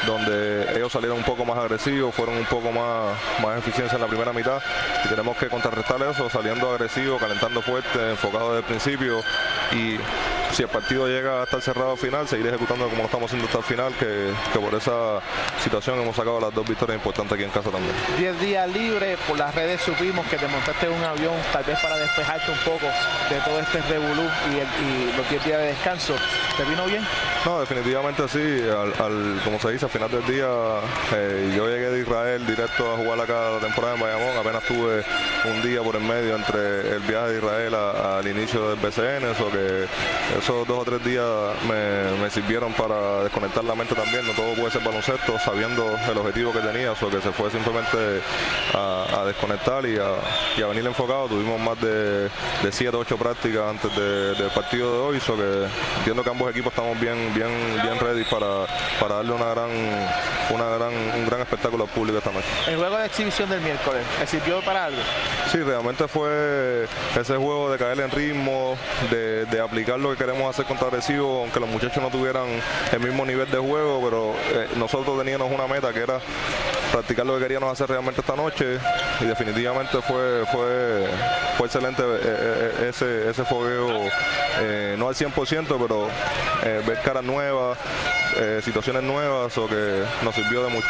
donde ellos salieron un poco más agresivos, fueron un poco más, más eficiencia en la primera mitad. Y tenemos que contrarrestar eso saliendo agresivo, calentando fuerte, enfocado desde el principio. Y si el partido llega hasta el cerrado final, seguir ejecutando como lo estamos haciendo hasta el final, que, que por esa situación hemos sacado las dos victorias importantes aquí en casa también. 10 días libres, por las redes supimos que te montaste un avión tal vez para despejarte un poco de todo este revolú y, el- y los 10 días de descanso. ¿Te vino bien? No, definitivamente sí. Al, al- como se dice, al final del día, eh, yo llegué de Israel directo a jugar acá la temporada en Bayamón. Apenas tuve un día por el medio entre el viaje de Israel a- al inicio del BCN, eso que esos dos o tres días me, me sirvieron para desconectar la mente también. No todo puede ser baloncesto, sabiendo el objetivo que tenía, eso que se fue simplemente a, a desconectar y a, y a venir enfocado. Tuvimos más de, de siete o ocho prácticas antes de- del partido de hoy, eso que entiendo que ambos equipos estamos bien, bien, bien ready para, para darle una gran, una gran, un gran espectáculo al público esta noche. El juego de exhibición del miércoles, ¿te sirvió para algo? Sí, realmente fue ese juego de caer en ritmo, de, de aplicar lo que queremos hacer contra agresivo, aunque los muchachos no tuvieran el mismo nivel de juego, pero eh, nosotros teníamos una meta que era practicar lo que queríamos hacer realmente esta noche y definitivamente fue fue fue excelente eh, eh, ese ese fogueo eh, no al 100% pero ver caras nuevas situaciones nuevas o que nos sirvió de mucho.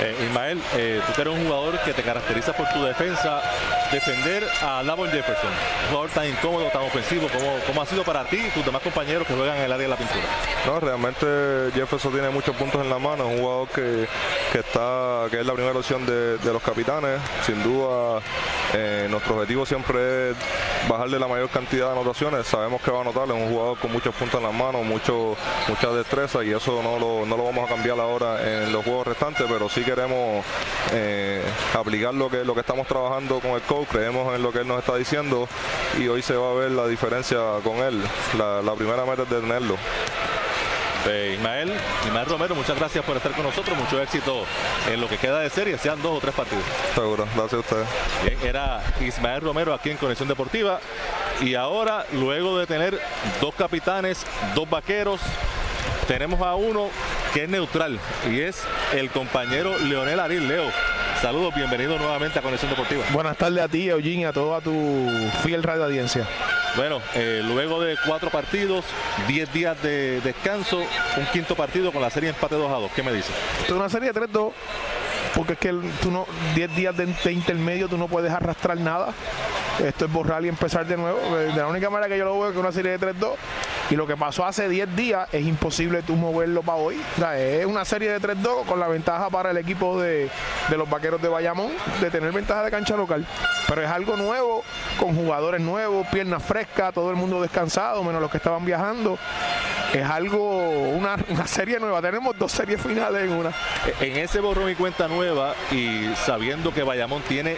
Eh, Ismael, eh, tú eres un jugador que te caracteriza por tu defensa, defender a Lavon Jefferson, un jugador tan incómodo, tan ofensivo, ¿cómo, cómo ha sido para ti y tus demás compañeros que juegan en el área de la pintura? No, realmente Jefferson tiene muchos puntos en la mano, es un jugador que, que está, que es la primera opción de, los capitanes. Sin duda, eh, nuestro objetivo siempre es bajarle la mayor cantidad de anotaciones. Sabemos que va a anotar, es un jugador con muchos puntos en las manos, mucho, mucha destreza y eso no lo, no lo vamos a cambiar ahora en los juegos restantes, pero sí queremos eh, aplicar lo que, lo que estamos trabajando con el coach, creemos en lo que él nos está diciendo y hoy se va a ver la diferencia con él. La, la primera meta es detenerlo. Eh, Ismael, Ismael Romero, muchas gracias por estar con nosotros, mucho éxito en lo que queda de serie, sean dos o tres partidos. Seguro, gracias a ustedes. Bien, era Ismael Romero aquí en Conexión Deportiva. Y ahora, luego de tener dos capitanes, dos vaqueros, tenemos a uno que es neutral y es el compañero Leonel Aril. Leo, saludos, bienvenido nuevamente a Conexión Deportiva. Buenas tardes a ti, Eugene, a toda tu fiel radio audiencia. Bueno, eh, luego de cuatro partidos, 10 días de descanso, un quinto partido con la serie empate 2 a 2. ¿Qué me dices? Es una serie de 3-2, porque es que tú no, 10 días de, de intermedio tú no puedes arrastrar nada. Esto es borrar y empezar de nuevo. Eh, De la única manera que yo lo veo es que una serie de 3-2. Y lo que pasó hace 10 días es imposible tú moverlo para hoy. Es una serie de 3-2 con la ventaja para el equipo de, de los vaqueros de Bayamón de tener ventaja de cancha local. Pero es algo nuevo, con jugadores nuevos, piernas frescas, todo el mundo descansado, menos los que estaban viajando. Es algo, una, una serie nueva. Tenemos dos series finales en una. En ese borrón y cuenta nueva y sabiendo que Bayamón tiene,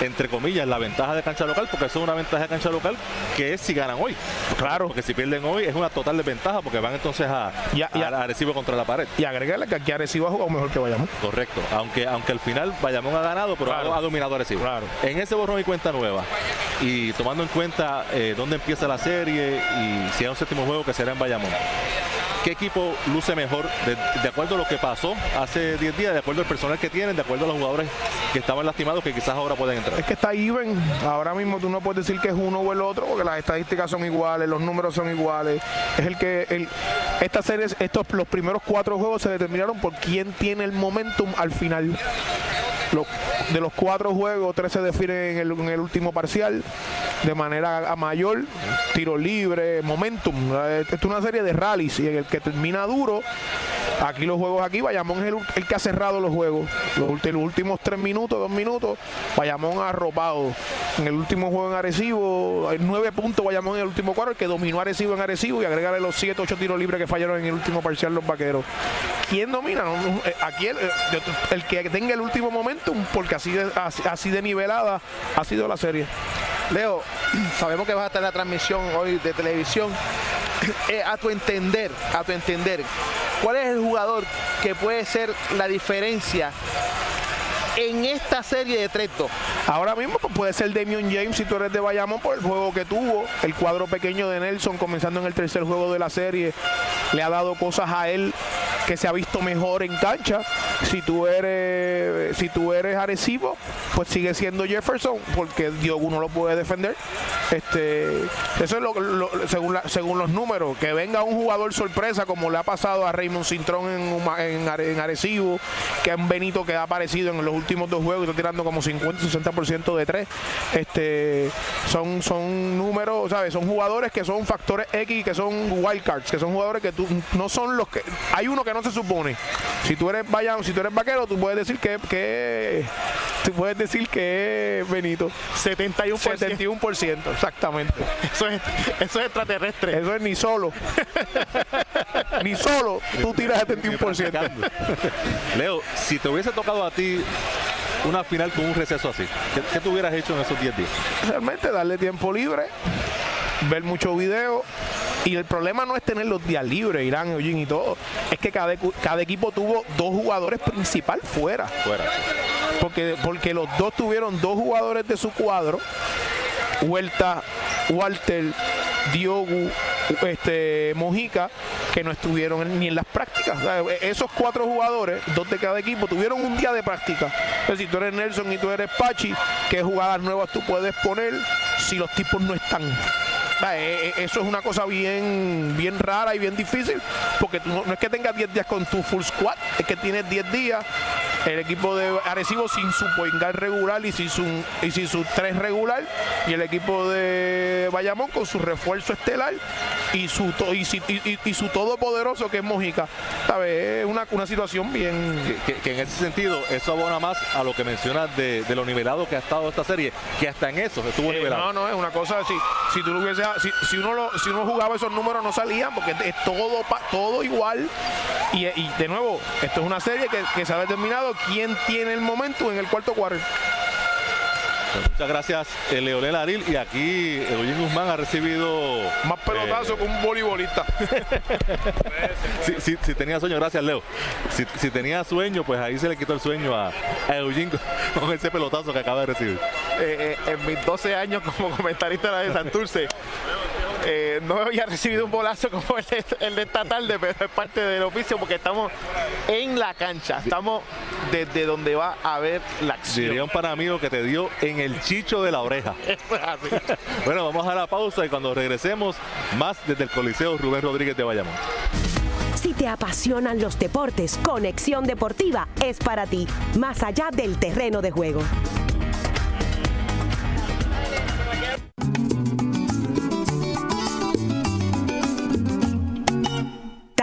entre comillas, la ventaja de cancha local, porque eso es una ventaja de cancha local que es si ganan hoy. Claro. Porque si pierden hoy es una total desventaja porque van entonces a, Arecibo contra la pared. Y agregarle que aquí Arecibo ha jugado mejor que Bayamón. Correcto. Aunque, aunque al final Bayamón ha ganado, pero Claro. ha, dominado Arecibo. Claro. En ese borrón y cuenta nueva, y tomando en cuenta eh, dónde empieza la serie y si hay un séptimo juego que será en Bayamón. ¿Qué equipo luce mejor de, acuerdo a lo que pasó hace 10 días, de acuerdo al personal que tienen, de acuerdo a los jugadores que estaban lastimados que quizás ahora pueden entrar? Es que está even. Ahora mismo tú no puedes decir que es uno o el otro, porque las estadísticas son iguales, los números son iguales. Es el que el, esta serie, estos los primeros cuatro juegos se determinaron por quién tiene el momentum al final. De los cuatro juegos, tres se definen en el, último parcial de manera a mayor, tiro libre, momentum. Esto es una serie de rallies y en el que termina duro. Aquí los juegos aquí, Bayamón es el, que ha cerrado los juegos. Los, últimos tres minutos, dos minutos, Bayamón ha arropado. En el último juego en Arecibo, hay nueve puntos Bayamón en el último cuadro, el que dominó Arecibo en Arecibo y agregarle los siete, ocho tiros libres que fallaron en el último parcial los vaqueros. ¿Quién domina? No, eh, Aquí el, eh, el que tenga el último momentum, porque así de, así, así de nivelada ha sido la serie. Leo, <clears throat> sabemos que vas a estar en la transmisión hoy de televisión. <clears throat> Eh, a tu entender, a tu entender, ¿cuál es el jugador que puede ser la diferencia en esta serie de 3-2? Ahora mismo pues, puede ser Damian James si tú eres de Bayamón por el juego que tuvo. El cuadro pequeño de Nelson comenzando en el tercer juego de la serie le ha dado cosas a él que se ha visto mejor en cancha. Si tú eres si tú eres Arecibo, pues sigue siendo Jefferson porque Diogo no lo puede defender. Este, eso es lo, lo- según, según los números. Que venga un jugador sorpresa como le ha pasado a Raymond Cintrón en, en, Are- en Arecibo, que es un Benito que ha aparecido en los últimos dos juegos y está tirando como 50-60% de tres. Este, son, son números, ¿sabes? Son jugadores que son factores X, que son wildcards, que son jugadores que tú no son los que. Hay uno que no se supone. Si tú eres Bayamón, si tú eres vaquero, tú puedes decir que, que tú puedes decir que es Benito. 71%. 71%, exactamente. Eso es, eso es extraterrestre. Eso es ni solo. <laughs> ni solo tú tiras 71%. Leo, si te hubiese tocado a ti una final con un receso así, ¿qué, qué tú hubieras hecho en esos 10 días? Realmente darle tiempo libre, ver mucho video. Y el problema no es tener los días libres, Irán, Eugene y todo. Es que cada, cada equipo tuvo dos jugadores principal fuera. Fuera. Porque, porque los dos tuvieron dos jugadores de su cuadro. Huerta, Walter, Diogu, este, Mojica, que no estuvieron ni en las prácticas. O sea, esos cuatro jugadores, dos de cada equipo, tuvieron un día de práctica. Entonces, si tú eres Nelson y tú eres Pachi, ¿qué jugadas nuevas tú puedes poner si los tipos no están? O sea, e- e- Eso es una cosa bien, bien rara y bien difícil, porque tú no, no es que tengas 10 días con tu full squad, es que tienes 10 días el equipo de Arecibo sin su point guard regular y sin su, y sin su 3 regular, y el equipo de Bayamón con su refuerzo estelar y su, y, si- y- y- su todopoderoso que es Mojica. ¿Sabes? Es una, una situación bien... Que, que en ese sentido, eso abona más a lo que mencionas de, de lo nivelado que ha estado esta serie, que hasta en eso estuvo Eh, nivelado. no, no, es una cosa así. Si tú lo si, uno si uno jugaba esos números no salían porque es todo todo igual. Y, y de nuevo, esto es una serie que, que se ha determinado quién tiene el momento en el cuarto cuarto. Muchas gracias, eh, Leonel Aril. Y aquí Eugene Guzmán ha recibido. Más pelotazo que un voleibolista. <laughs> si, si- si tenía sueño, gracias, Leo. Si, si tenía sueño, pues ahí se le quitó el sueño a, a Eugene <laughs> con ese pelotazo que acaba de recibir. eh, eh, en mis 12 años como comentarista de Santurce. Eh, no había recibido un bolazo como el de, el de esta tarde, pero es parte del oficio porque estamos en la cancha, estamos desde donde va a haber la acción. Diría un para amigo que te dio en el chicho de la oreja. Eso <laughs> es así. <laughs> Bueno, vamos a la pausa y cuando regresemos, más desde el Coliseo Rubén Rodríguez de Bayamón. Si te apasionan los deportes, Conexión Deportiva es para ti, más allá del terreno de juego.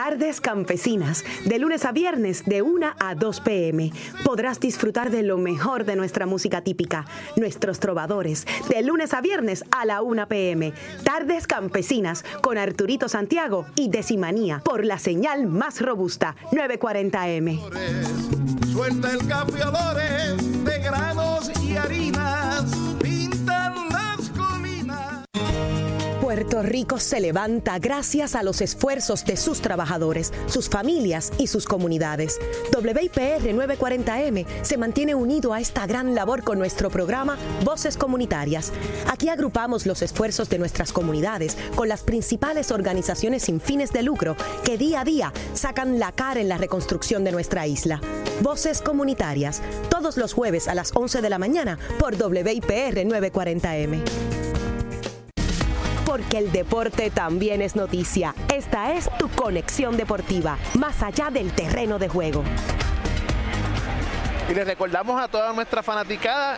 Tardes Campesinas, de lunes a viernes de 1 a 2 pm. Podrás disfrutar de lo mejor de nuestra música típica, nuestros trovadores, de lunes a viernes a la 1 pm. Tardes Campesinas con Arturito Santiago y Decimanía por la señal más robusta, 940M. Suelta el de Puerto Rico se levanta gracias a los esfuerzos de sus trabajadores, sus familias y sus comunidades. WIPR 940M se mantiene unido a esta gran labor con nuestro programa Voces Comunitarias. Aquí agrupamos los esfuerzos de nuestras comunidades con las principales organizaciones sin fines de lucro que día a día sacan la cara en la reconstrucción de nuestra isla. Voces Comunitarias, todos los jueves a las 11 de la mañana por WIPR 940M porque el deporte también es noticia. Esta es tu conexión deportiva, más allá del terreno de juego. Y les recordamos a toda nuestra fanaticada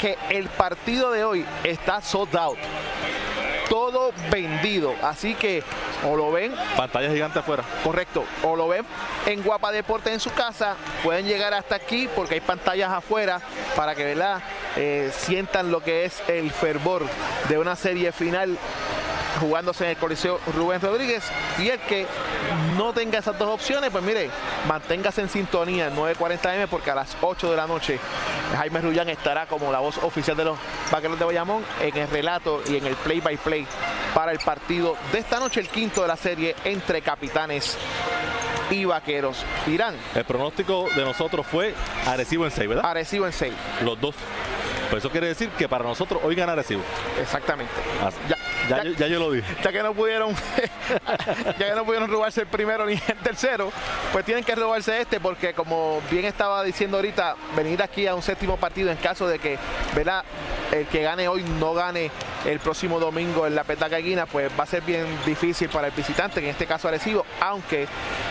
que el partido de hoy está sold out. Todo vendido. Así que o lo ven. Pantalla gigante afuera. Correcto. O lo ven en Guapa Deporte en su casa. Pueden llegar hasta aquí porque hay pantallas afuera para que ¿verdad? Eh, sientan lo que es el fervor de una serie final jugándose en el Coliseo Rubén Rodríguez y el que no tenga esas dos opciones, pues mire, manténgase en sintonía en 9.40M porque a las 8 de la noche Jaime Rullán estará como la voz oficial de los Vaqueros de Bayamón en el relato y en el play by play para el partido de esta noche, el quinto de la serie entre capitanes y vaqueros. Irán. El pronóstico de nosotros fue Arecibo en 6, ¿verdad? Arecibo en 6. Los dos. Pues eso quiere decir que para nosotros hoy gana Arecibo. Exactamente. Ah, ya, ya, yo, ya, yo, lo dije. Ya que no pudieron, <laughs> ya que no pudieron robarse el primero ni el tercero, pues tienen que robarse este porque como bien estaba diciendo ahorita, venir aquí a un séptimo partido en caso de que, ¿verdad? El que gane hoy no gane el próximo domingo en la petaca guina, pues va a ser bien difícil para el visitante, en este caso Arecibo, aunque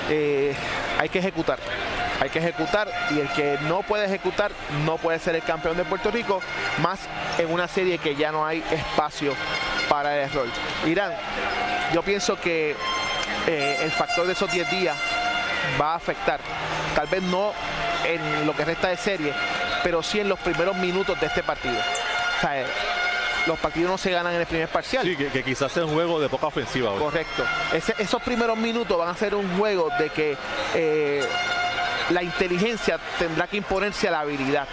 eh, hay que ejecutar hay que ejecutar y el que no puede ejecutar no puede ser el campeón de Puerto Rico, más en una serie que ya no hay espacio para el error. Irán, yo pienso que eh, el factor de esos 10 días va a afectar, tal vez no en lo que resta de serie, pero sí en los primeros minutos de este partido. O sea, los partidos no se ganan en el primer parcial. Sí, que, que quizás sea un juego de poca ofensiva. Hoy. Correcto. Ese, esos primeros minutos van a ser un juego de que eh, la inteligencia tendrá que imponerse a la habilidad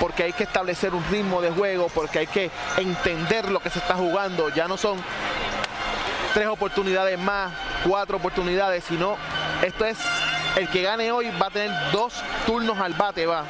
porque hay que establecer un ritmo de juego, porque hay que entender lo que se está jugando. Ya no son tres oportunidades más, cuatro oportunidades, sino esto es el que gane hoy va a tener dos turnos al bate, va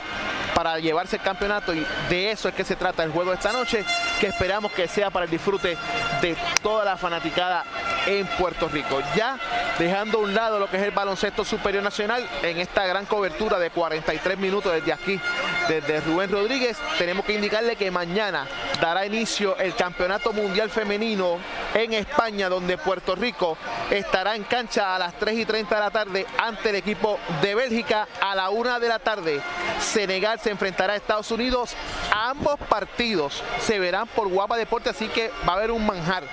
para llevarse el campeonato y de eso es que se trata el juego de esta noche, que esperamos que sea para el disfrute de toda la fanaticada en Puerto Rico. Ya dejando a un lado lo que es el baloncesto superior nacional en esta gran cobertura de 43 minutos desde aquí, desde Rubén Rodríguez, tenemos que indicarle que mañana dará inicio el Campeonato Mundial Femenino en España, donde Puerto Rico estará en cancha a las 3 y 30 de la tarde ante el equipo de Bélgica a la 1 de la tarde. Senegal se enfrentará a Estados Unidos. Ambos partidos se verán por Guapa Deporte, así que va a haber un manjar.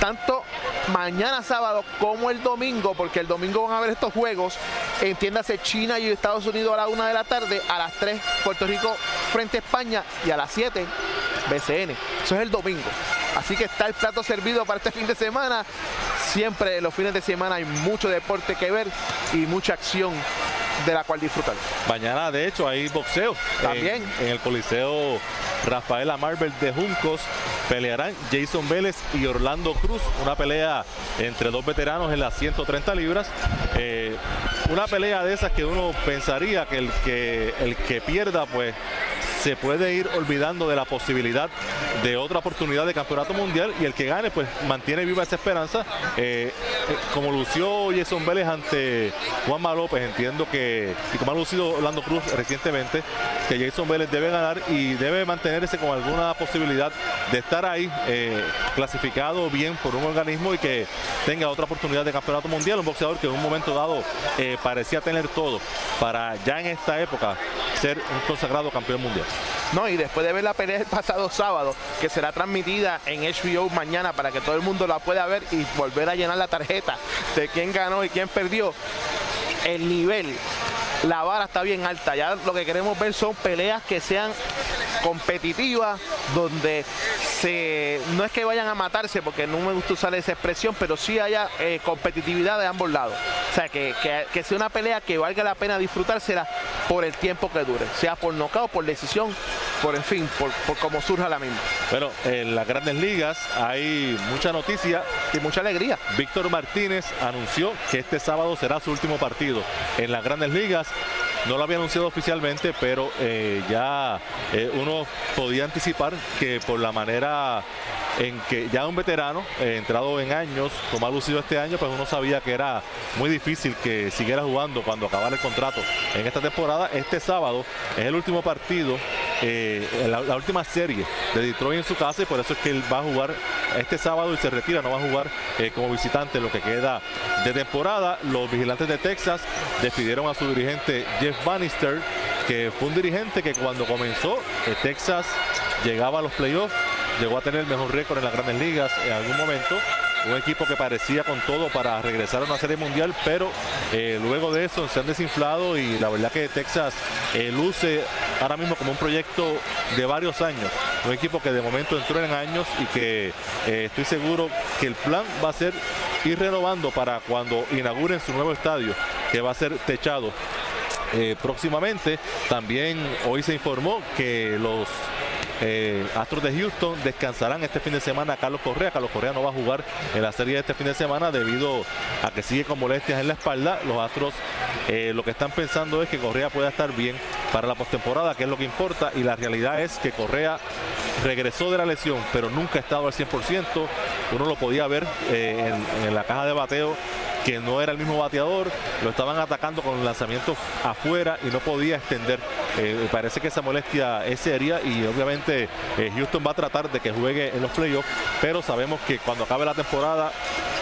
Tanto mañana sábado como el domingo, porque el domingo van a haber estos juegos. Entiéndase China y Estados Unidos a la 1 de la tarde, a las 3 Puerto Rico frente a España y a las 7 BCN. Eso es el domingo. Así que está el plato servido para este fin de semana. Siempre los fines de semana hay mucho deporte que ver y mucha acción de la cual disfrutar. Mañana, de hecho, hay boxeo. También. En, en el Coliseo Rafaela Marvel de Juncos pelearán Jason Vélez y Orlando Cruz. Una pelea entre dos veteranos en las 130 libras. Eh, una pelea de esas que uno pensaría que el que, el que pierda, pues se puede ir olvidando de la posibilidad de otra oportunidad de campeonato mundial y el que gane pues mantiene viva esa esperanza. Eh, eh, como lució Jason Vélez ante Juanma López, entiendo que, y como ha lucido Orlando Cruz recientemente, que Jason Vélez debe ganar y debe mantenerse con alguna posibilidad de estar ahí eh, clasificado bien por un organismo y que tenga otra oportunidad de campeonato mundial. Un boxeador que en un momento dado parecía tener todo para ya en esta época ser un consagrado campeón mundial. No, y después de ver la pelea el pasado sábado, que será transmitida en HBO mañana para que todo el mundo la pueda ver y volver a llenar la tarjeta de quién ganó y quién perdió, el nivel, la vara está bien alta. Ya lo que queremos ver son peleas que sean competitivas, donde se, no es que vayan a matarse, porque no me gusta usar esa expresión, pero sí haya eh, competitividad de ambos lados. O sea, que, sea una pelea que valga la pena disfrutársela por el tiempo que dure, sea por nocaut, por decisión, por en fin, por, por cómo surja la misma. Bueno, en las grandes ligas hay mucha noticia y mucha alegría. Víctor Martínez anunció que este sábado será su último partido en las grandes ligas. No lo había anunciado oficialmente, pero eh, ya eh, uno podía anticipar que por la manera en que ya un veterano, eh, entrado en años, como ha lucido este año, pues uno sabía que era muy difícil que siguiera jugando cuando acabara el contrato en esta temporada. Este sábado es el último partido, la, última serie de Detroit en su casa y por eso es que él va a jugar este sábado y se retira, no va a jugar como visitante lo que queda de temporada. Los vigilantes de Texas despidieron a su dirigente Jeff Bannister, que fue un dirigente que cuando comenzó eh, Texas llegaba a los playoffs, llegó a tener el mejor récord en las grandes ligas en algún momento. Un equipo que parecía con todo para regresar a una serie mundial, pero eh, luego de eso se han desinflado y la verdad que Texas eh, luce ahora mismo como un proyecto de varios años. Un equipo que de momento entró en años y que estoy seguro que el plan va a ser ir renovando para cuando inauguren su nuevo estadio, que va a ser techado eh, próximamente. También hoy se informó que los eh, Astros de Houston descansarán este fin de semana a Carlos Correa. Carlos Correa no va a jugar en la serie de este fin de semana debido a que sigue con molestias en la espalda. Los Astros eh, lo que están pensando es que Correa pueda estar bien para la postemporada, que es lo que importa. Y la realidad es que Correa regresó de la lesión, pero nunca ha estado al 100%. Uno lo podía ver en la caja de bateo que no era el mismo bateador, lo estaban atacando con lanzamientos afuera y no podía extender. Eh, parece que esa molestia es seria y obviamente eh, Houston va a tratar de que juegue en los playoffs, pero sabemos que cuando acabe la temporada,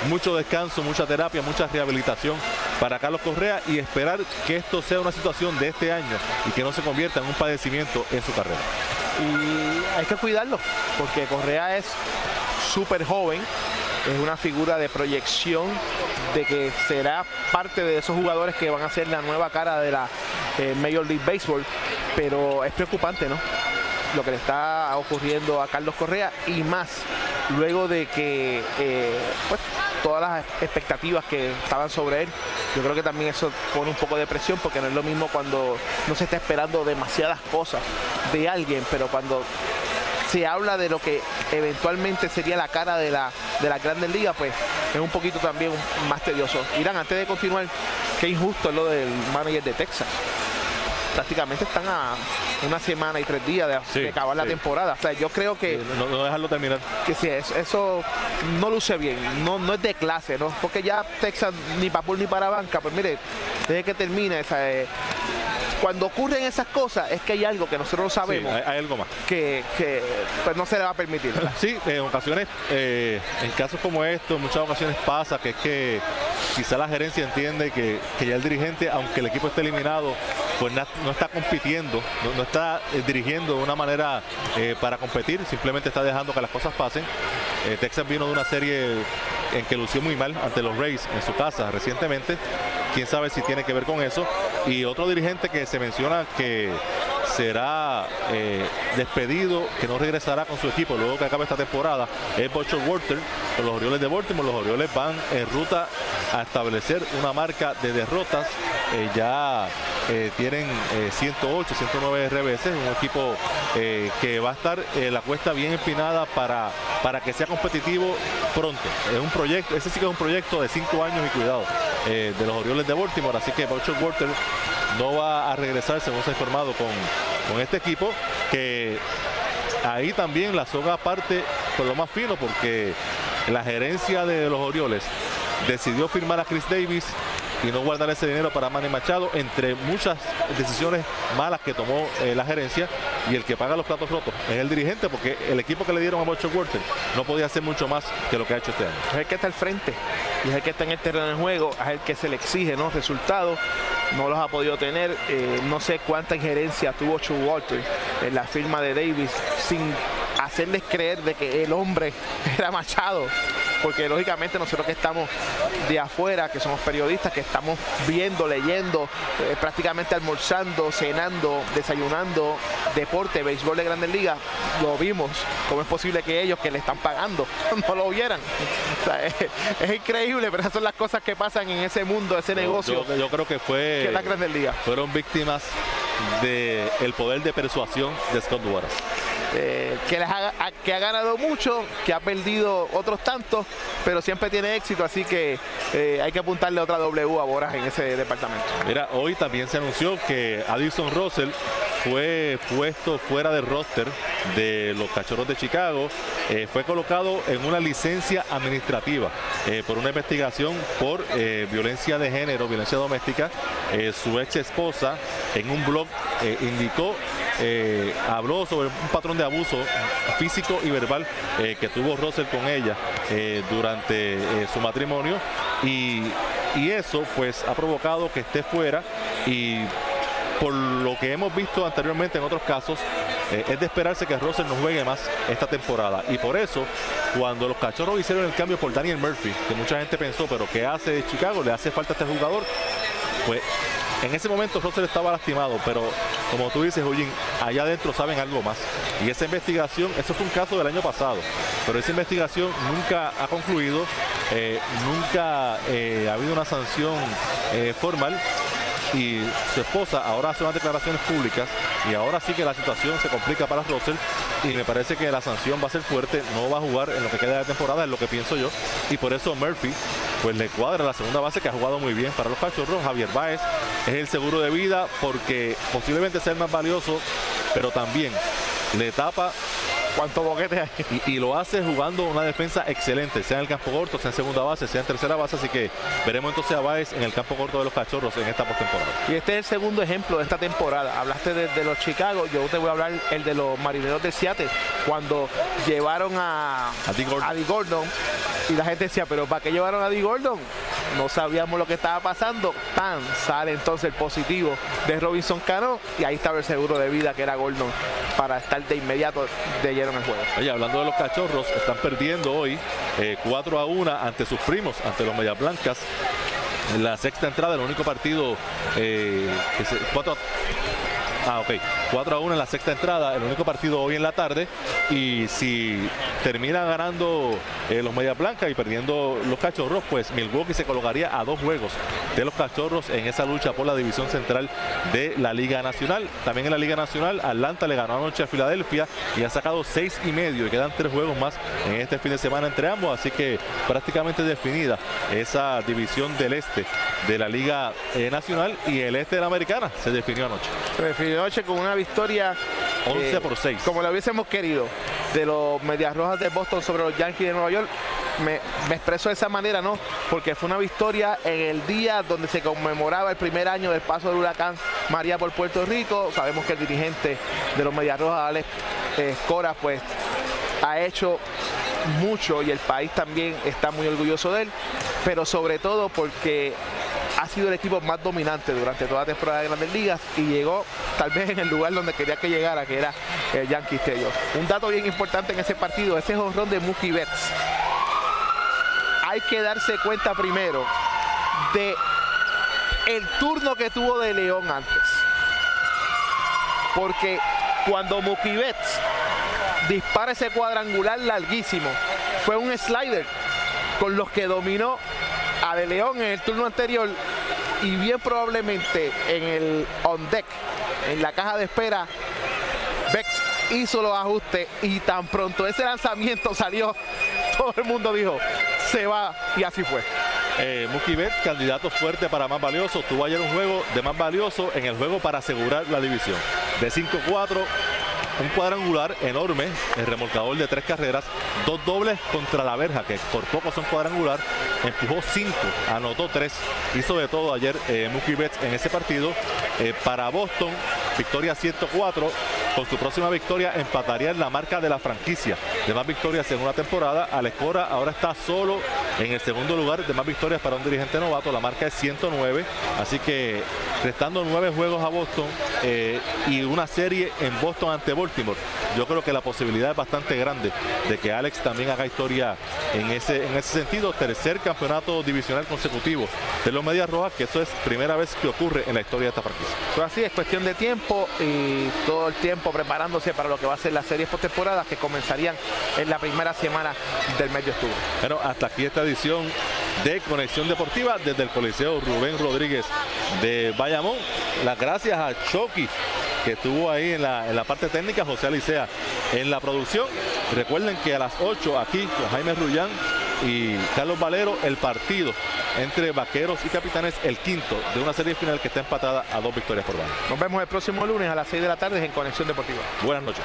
mucho descanso, mucha terapia, mucha rehabilitación para Carlos Correa y esperar que esto sea una situación de este año y que no se convierta en un padecimiento en su carrera. Y hay que cuidarlo, porque Correa es súper joven, es una figura de proyección de que será parte de esos jugadores que van a ser la nueva cara de la eh, Major League Baseball, pero es preocupante, ¿no? Lo que le está ocurriendo a Carlos Correa y más luego de que eh, pues, todas las expectativas que estaban sobre él, yo creo que también eso pone un poco de presión porque no es lo mismo cuando no se está esperando demasiadas cosas de alguien, pero cuando se habla de lo que eventualmente sería la cara de la, de la Grandes Ligas, pues es un poquito también más tedioso. Irán, antes de continuar, qué injusto es lo del manager de Texas. Prácticamente están a una semana y tres días de, acabar la temporada. O sea, yo creo que... no, dejarlo terminar. Que sí, eso, no luce bien, no, no es de clase, ¿no? Porque ya Texas ni para ni para banca, pues mire, desde que termine esa... Eh, cuando ocurren esas cosas es que hay algo que nosotros no sabemos. hay, algo más. Que, pues, no se le va a permitir. Sí, en ocasiones, eh, en casos como estos, en muchas ocasiones pasa que es que quizá la gerencia entiende que, ya el dirigente, aunque el equipo esté eliminado, pues no está compitiendo, no, está eh, dirigiendo de una manera eh, para competir, simplemente está dejando que las cosas pasen. Texas vino de una serie en que lució muy mal ante los Rays en su casa recientemente. Quién sabe si tiene que ver con eso. Y otro dirigente que se menciona que será eh, despedido, que no regresará con su equipo luego que acabe esta temporada, es Bocho Walter los Orioles de Baltimore. Los Orioles van en ruta a establecer una marca de derrotas. Eh, ya eh, tienen 108, 109 RBS, un equipo que va a estar la cuesta bien empinada para, para que sea competitivo pronto. Es un proyecto, ese sí que es un proyecto de 5 años y cuidado de los Orioles de Baltimore, así que Bocho Walter no va a regresar, según se ha informado, con, con este equipo. que ahí también la soga parte por lo más fino porque la gerencia de los Orioles decidió firmar a Chris Davis y no guardar ese dinero para Manny Machado, entre muchas decisiones malas que tomó eh, la gerencia y el que paga los platos rotos es el dirigente porque el equipo que le dieron a Bocho Walter no podía hacer mucho más que lo que ha hecho este año. Es el que está al frente y es el que está en el terreno de juego, es el que se le exige ¿no? resultados, no los ha podido tener, eh, no sé cuánta injerencia tuvo Walter en la firma de Davis sin hacerles creer de que el hombre <laughs> era Machado porque lógicamente nosotros que estamos de afuera, que somos periodistas, que estamos viendo, leyendo, eh, prácticamente almorzando, cenando, desayunando, deporte, béisbol de grandes ligas, lo vimos. ¿Cómo es posible que ellos que le están pagando <laughs> no lo vieran? es, increíble, pero esas son las cosas que pasan en ese mundo, ese negocio. Yo, creo que fue... Que la grandes ligas. Fueron víctimas del poder de persuasión de Scott Duaras. Eh, que, ha, que ha ganado mucho, que ha perdido otros tantos, pero siempre tiene éxito, así que eh, hay que apuntarle otra W a Boras en ese departamento. Mira, hoy también se anunció que Addison Russell fue puesto fuera del roster de los Cachorros de Chicago, eh, fue colocado en una licencia administrativa por una investigación por violencia de género, violencia doméstica. su ex esposa en un blog indicó habló sobre un patrón de abuso físico y verbal eh, que tuvo Russell con ella eh, durante su matrimonio. Y, y, eso pues ha provocado que esté fuera. Y por lo que hemos visto anteriormente en otros casos es de esperarse que Russell no juegue más esta temporada. Y por eso cuando los cachorros hicieron el cambio por Daniel Murphy que mucha gente pensó pero ¿qué hace de Chicago? le hace falta este jugador pues en ese momento Russell estaba lastimado, pero como tú dices, Jullín, allá adentro saben algo más. Y esa investigación, eso fue un caso del año pasado, pero esa investigación nunca ha concluido, eh, nunca eh, ha habido una sanción eh, formal y su esposa ahora hace unas declaraciones públicas y ahora sí que la situación se complica para Russell y me parece que la sanción va a ser fuerte, no va a jugar en lo que queda de temporada, es lo que pienso yo, y por eso Murphy pues le cuadra la segunda base que ha jugado muy bien para los cachorros, Javier Báez es el seguro de vida porque posiblemente sea el más valioso, pero también le tapa cuánto boquete hay. Y, lo hace jugando una defensa excelente, sea en el campo corto, sea en segunda base, sea en tercera base. Así que veremos entonces a Baez en el campo corto de los cachorros en esta postemporada. Y este es el segundo ejemplo de esta temporada. Hablaste de, los Chicago, yo te voy a hablar el de los marineros de Seattle, cuando llevaron a, a, Gordon. Y la gente decía, pero ¿para qué llevaron a Di Gordon? no sabíamos lo que estaba pasando. Tan sale entonces el positivo de Robinson Cano y ahí estaba el seguro de vida que era Gordon para estar de inmediato de lleno en el juego. Oye, hablando de los cachorros, están perdiendo hoy 4 eh, a 1 ante sus primos, ante los Medias Blancas. En la sexta entrada, el único partido eh, que se, 4 Ah, ok. 4 a 1 en la sexta entrada, el único partido hoy en la tarde. Y si termina ganando eh, los Medias Blancas y perdiendo los Cachorros, pues Milwaukee se colocaría a dos juegos de los Cachorros en esa lucha por la división central de la Liga Nacional. También en la Liga Nacional, Atlanta le ganó anoche a Filadelfia y ha sacado seis y medio y quedan tres juegos más en este fin de semana entre ambos. Así que prácticamente definida esa división del este de la Liga eh, Nacional y el este de la Americana se definió anoche. Noche con una victoria 11 eh, por 6. Como la hubiésemos querido de los Medias Rojas de Boston sobre los Yankees de Nueva York. Me, expreso de esa manera, ¿no? Porque fue una victoria en el día donde se conmemoraba el primer año del paso del huracán María por Puerto Rico. Sabemos que el dirigente de los Medias Rojas, Alex Cora, pues ha hecho mucho y el país también está muy orgulloso de él, pero sobre todo porque ha sido el equipo más dominante durante toda la temporada de Grandes Ligas y llegó tal vez en el lugar donde quería que llegara, que era el Yankee Stadium. Un dato bien importante en ese partido, ese jonrón de Mookie Betts. Hay que darse cuenta primero de el turno que tuvo de León antes. Porque cuando Mookie Betts dispara ese cuadrangular larguísimo, fue un slider con los que dominó a De León en el turno anterior y bien probablemente en el on deck, en la caja de espera, Bex hizo los ajustes y tan pronto ese lanzamiento <laughs> salió, todo el mundo dijo, se va y así fue. Eh, Mookie Betts, candidato fuerte para más valioso, tuvo ayer un juego de más valioso en el juego para asegurar la división. De 5-4 un cuadrangular enorme, el remolcador de tres carreras, dos dobles contra la verja, que por poco son cuadrangular, empujó cinco, anotó tres, hizo de todo ayer eh, Betts en ese partido. Eh, para Boston, victoria 104, con su próxima victoria empataría en la marca de la franquicia de más victorias en una temporada. Alex Cora ahora está solo en el segundo lugar de más victorias para un dirigente novato. La marca es 109. Así que restando nueve juegos a Boston eh, y una serie en Boston ante Baltimore, yo creo que la posibilidad es bastante grande de que Alex también haga historia en ese, en ese sentido. Tercer campeonato divisional consecutivo de los Medias Rojas, que eso es primera vez que ocurre en la historia de esta franquicia. Pues así es cuestión de tiempo y todo el tiempo preparándose para lo que va a ser las series postemporadas que comenzarían en la primera semana del mes de octubre. Bueno, hasta aquí esta edición de Conexión Deportiva desde el Coliseo Rubén Rodríguez de Bayamón. Las gracias a Chucky que estuvo ahí en la, en la parte técnica, José Alicea en la producción. Recuerden que a las 8 aquí con Jaime Rullán y Carlos Valero el partido entre Vaqueros y Capitanes, el quinto de una serie final que está empatada a dos victorias por bando. Nos vemos el próximo lunes a las 6 de la tarde en Conexión Deportiva. Buenas noches.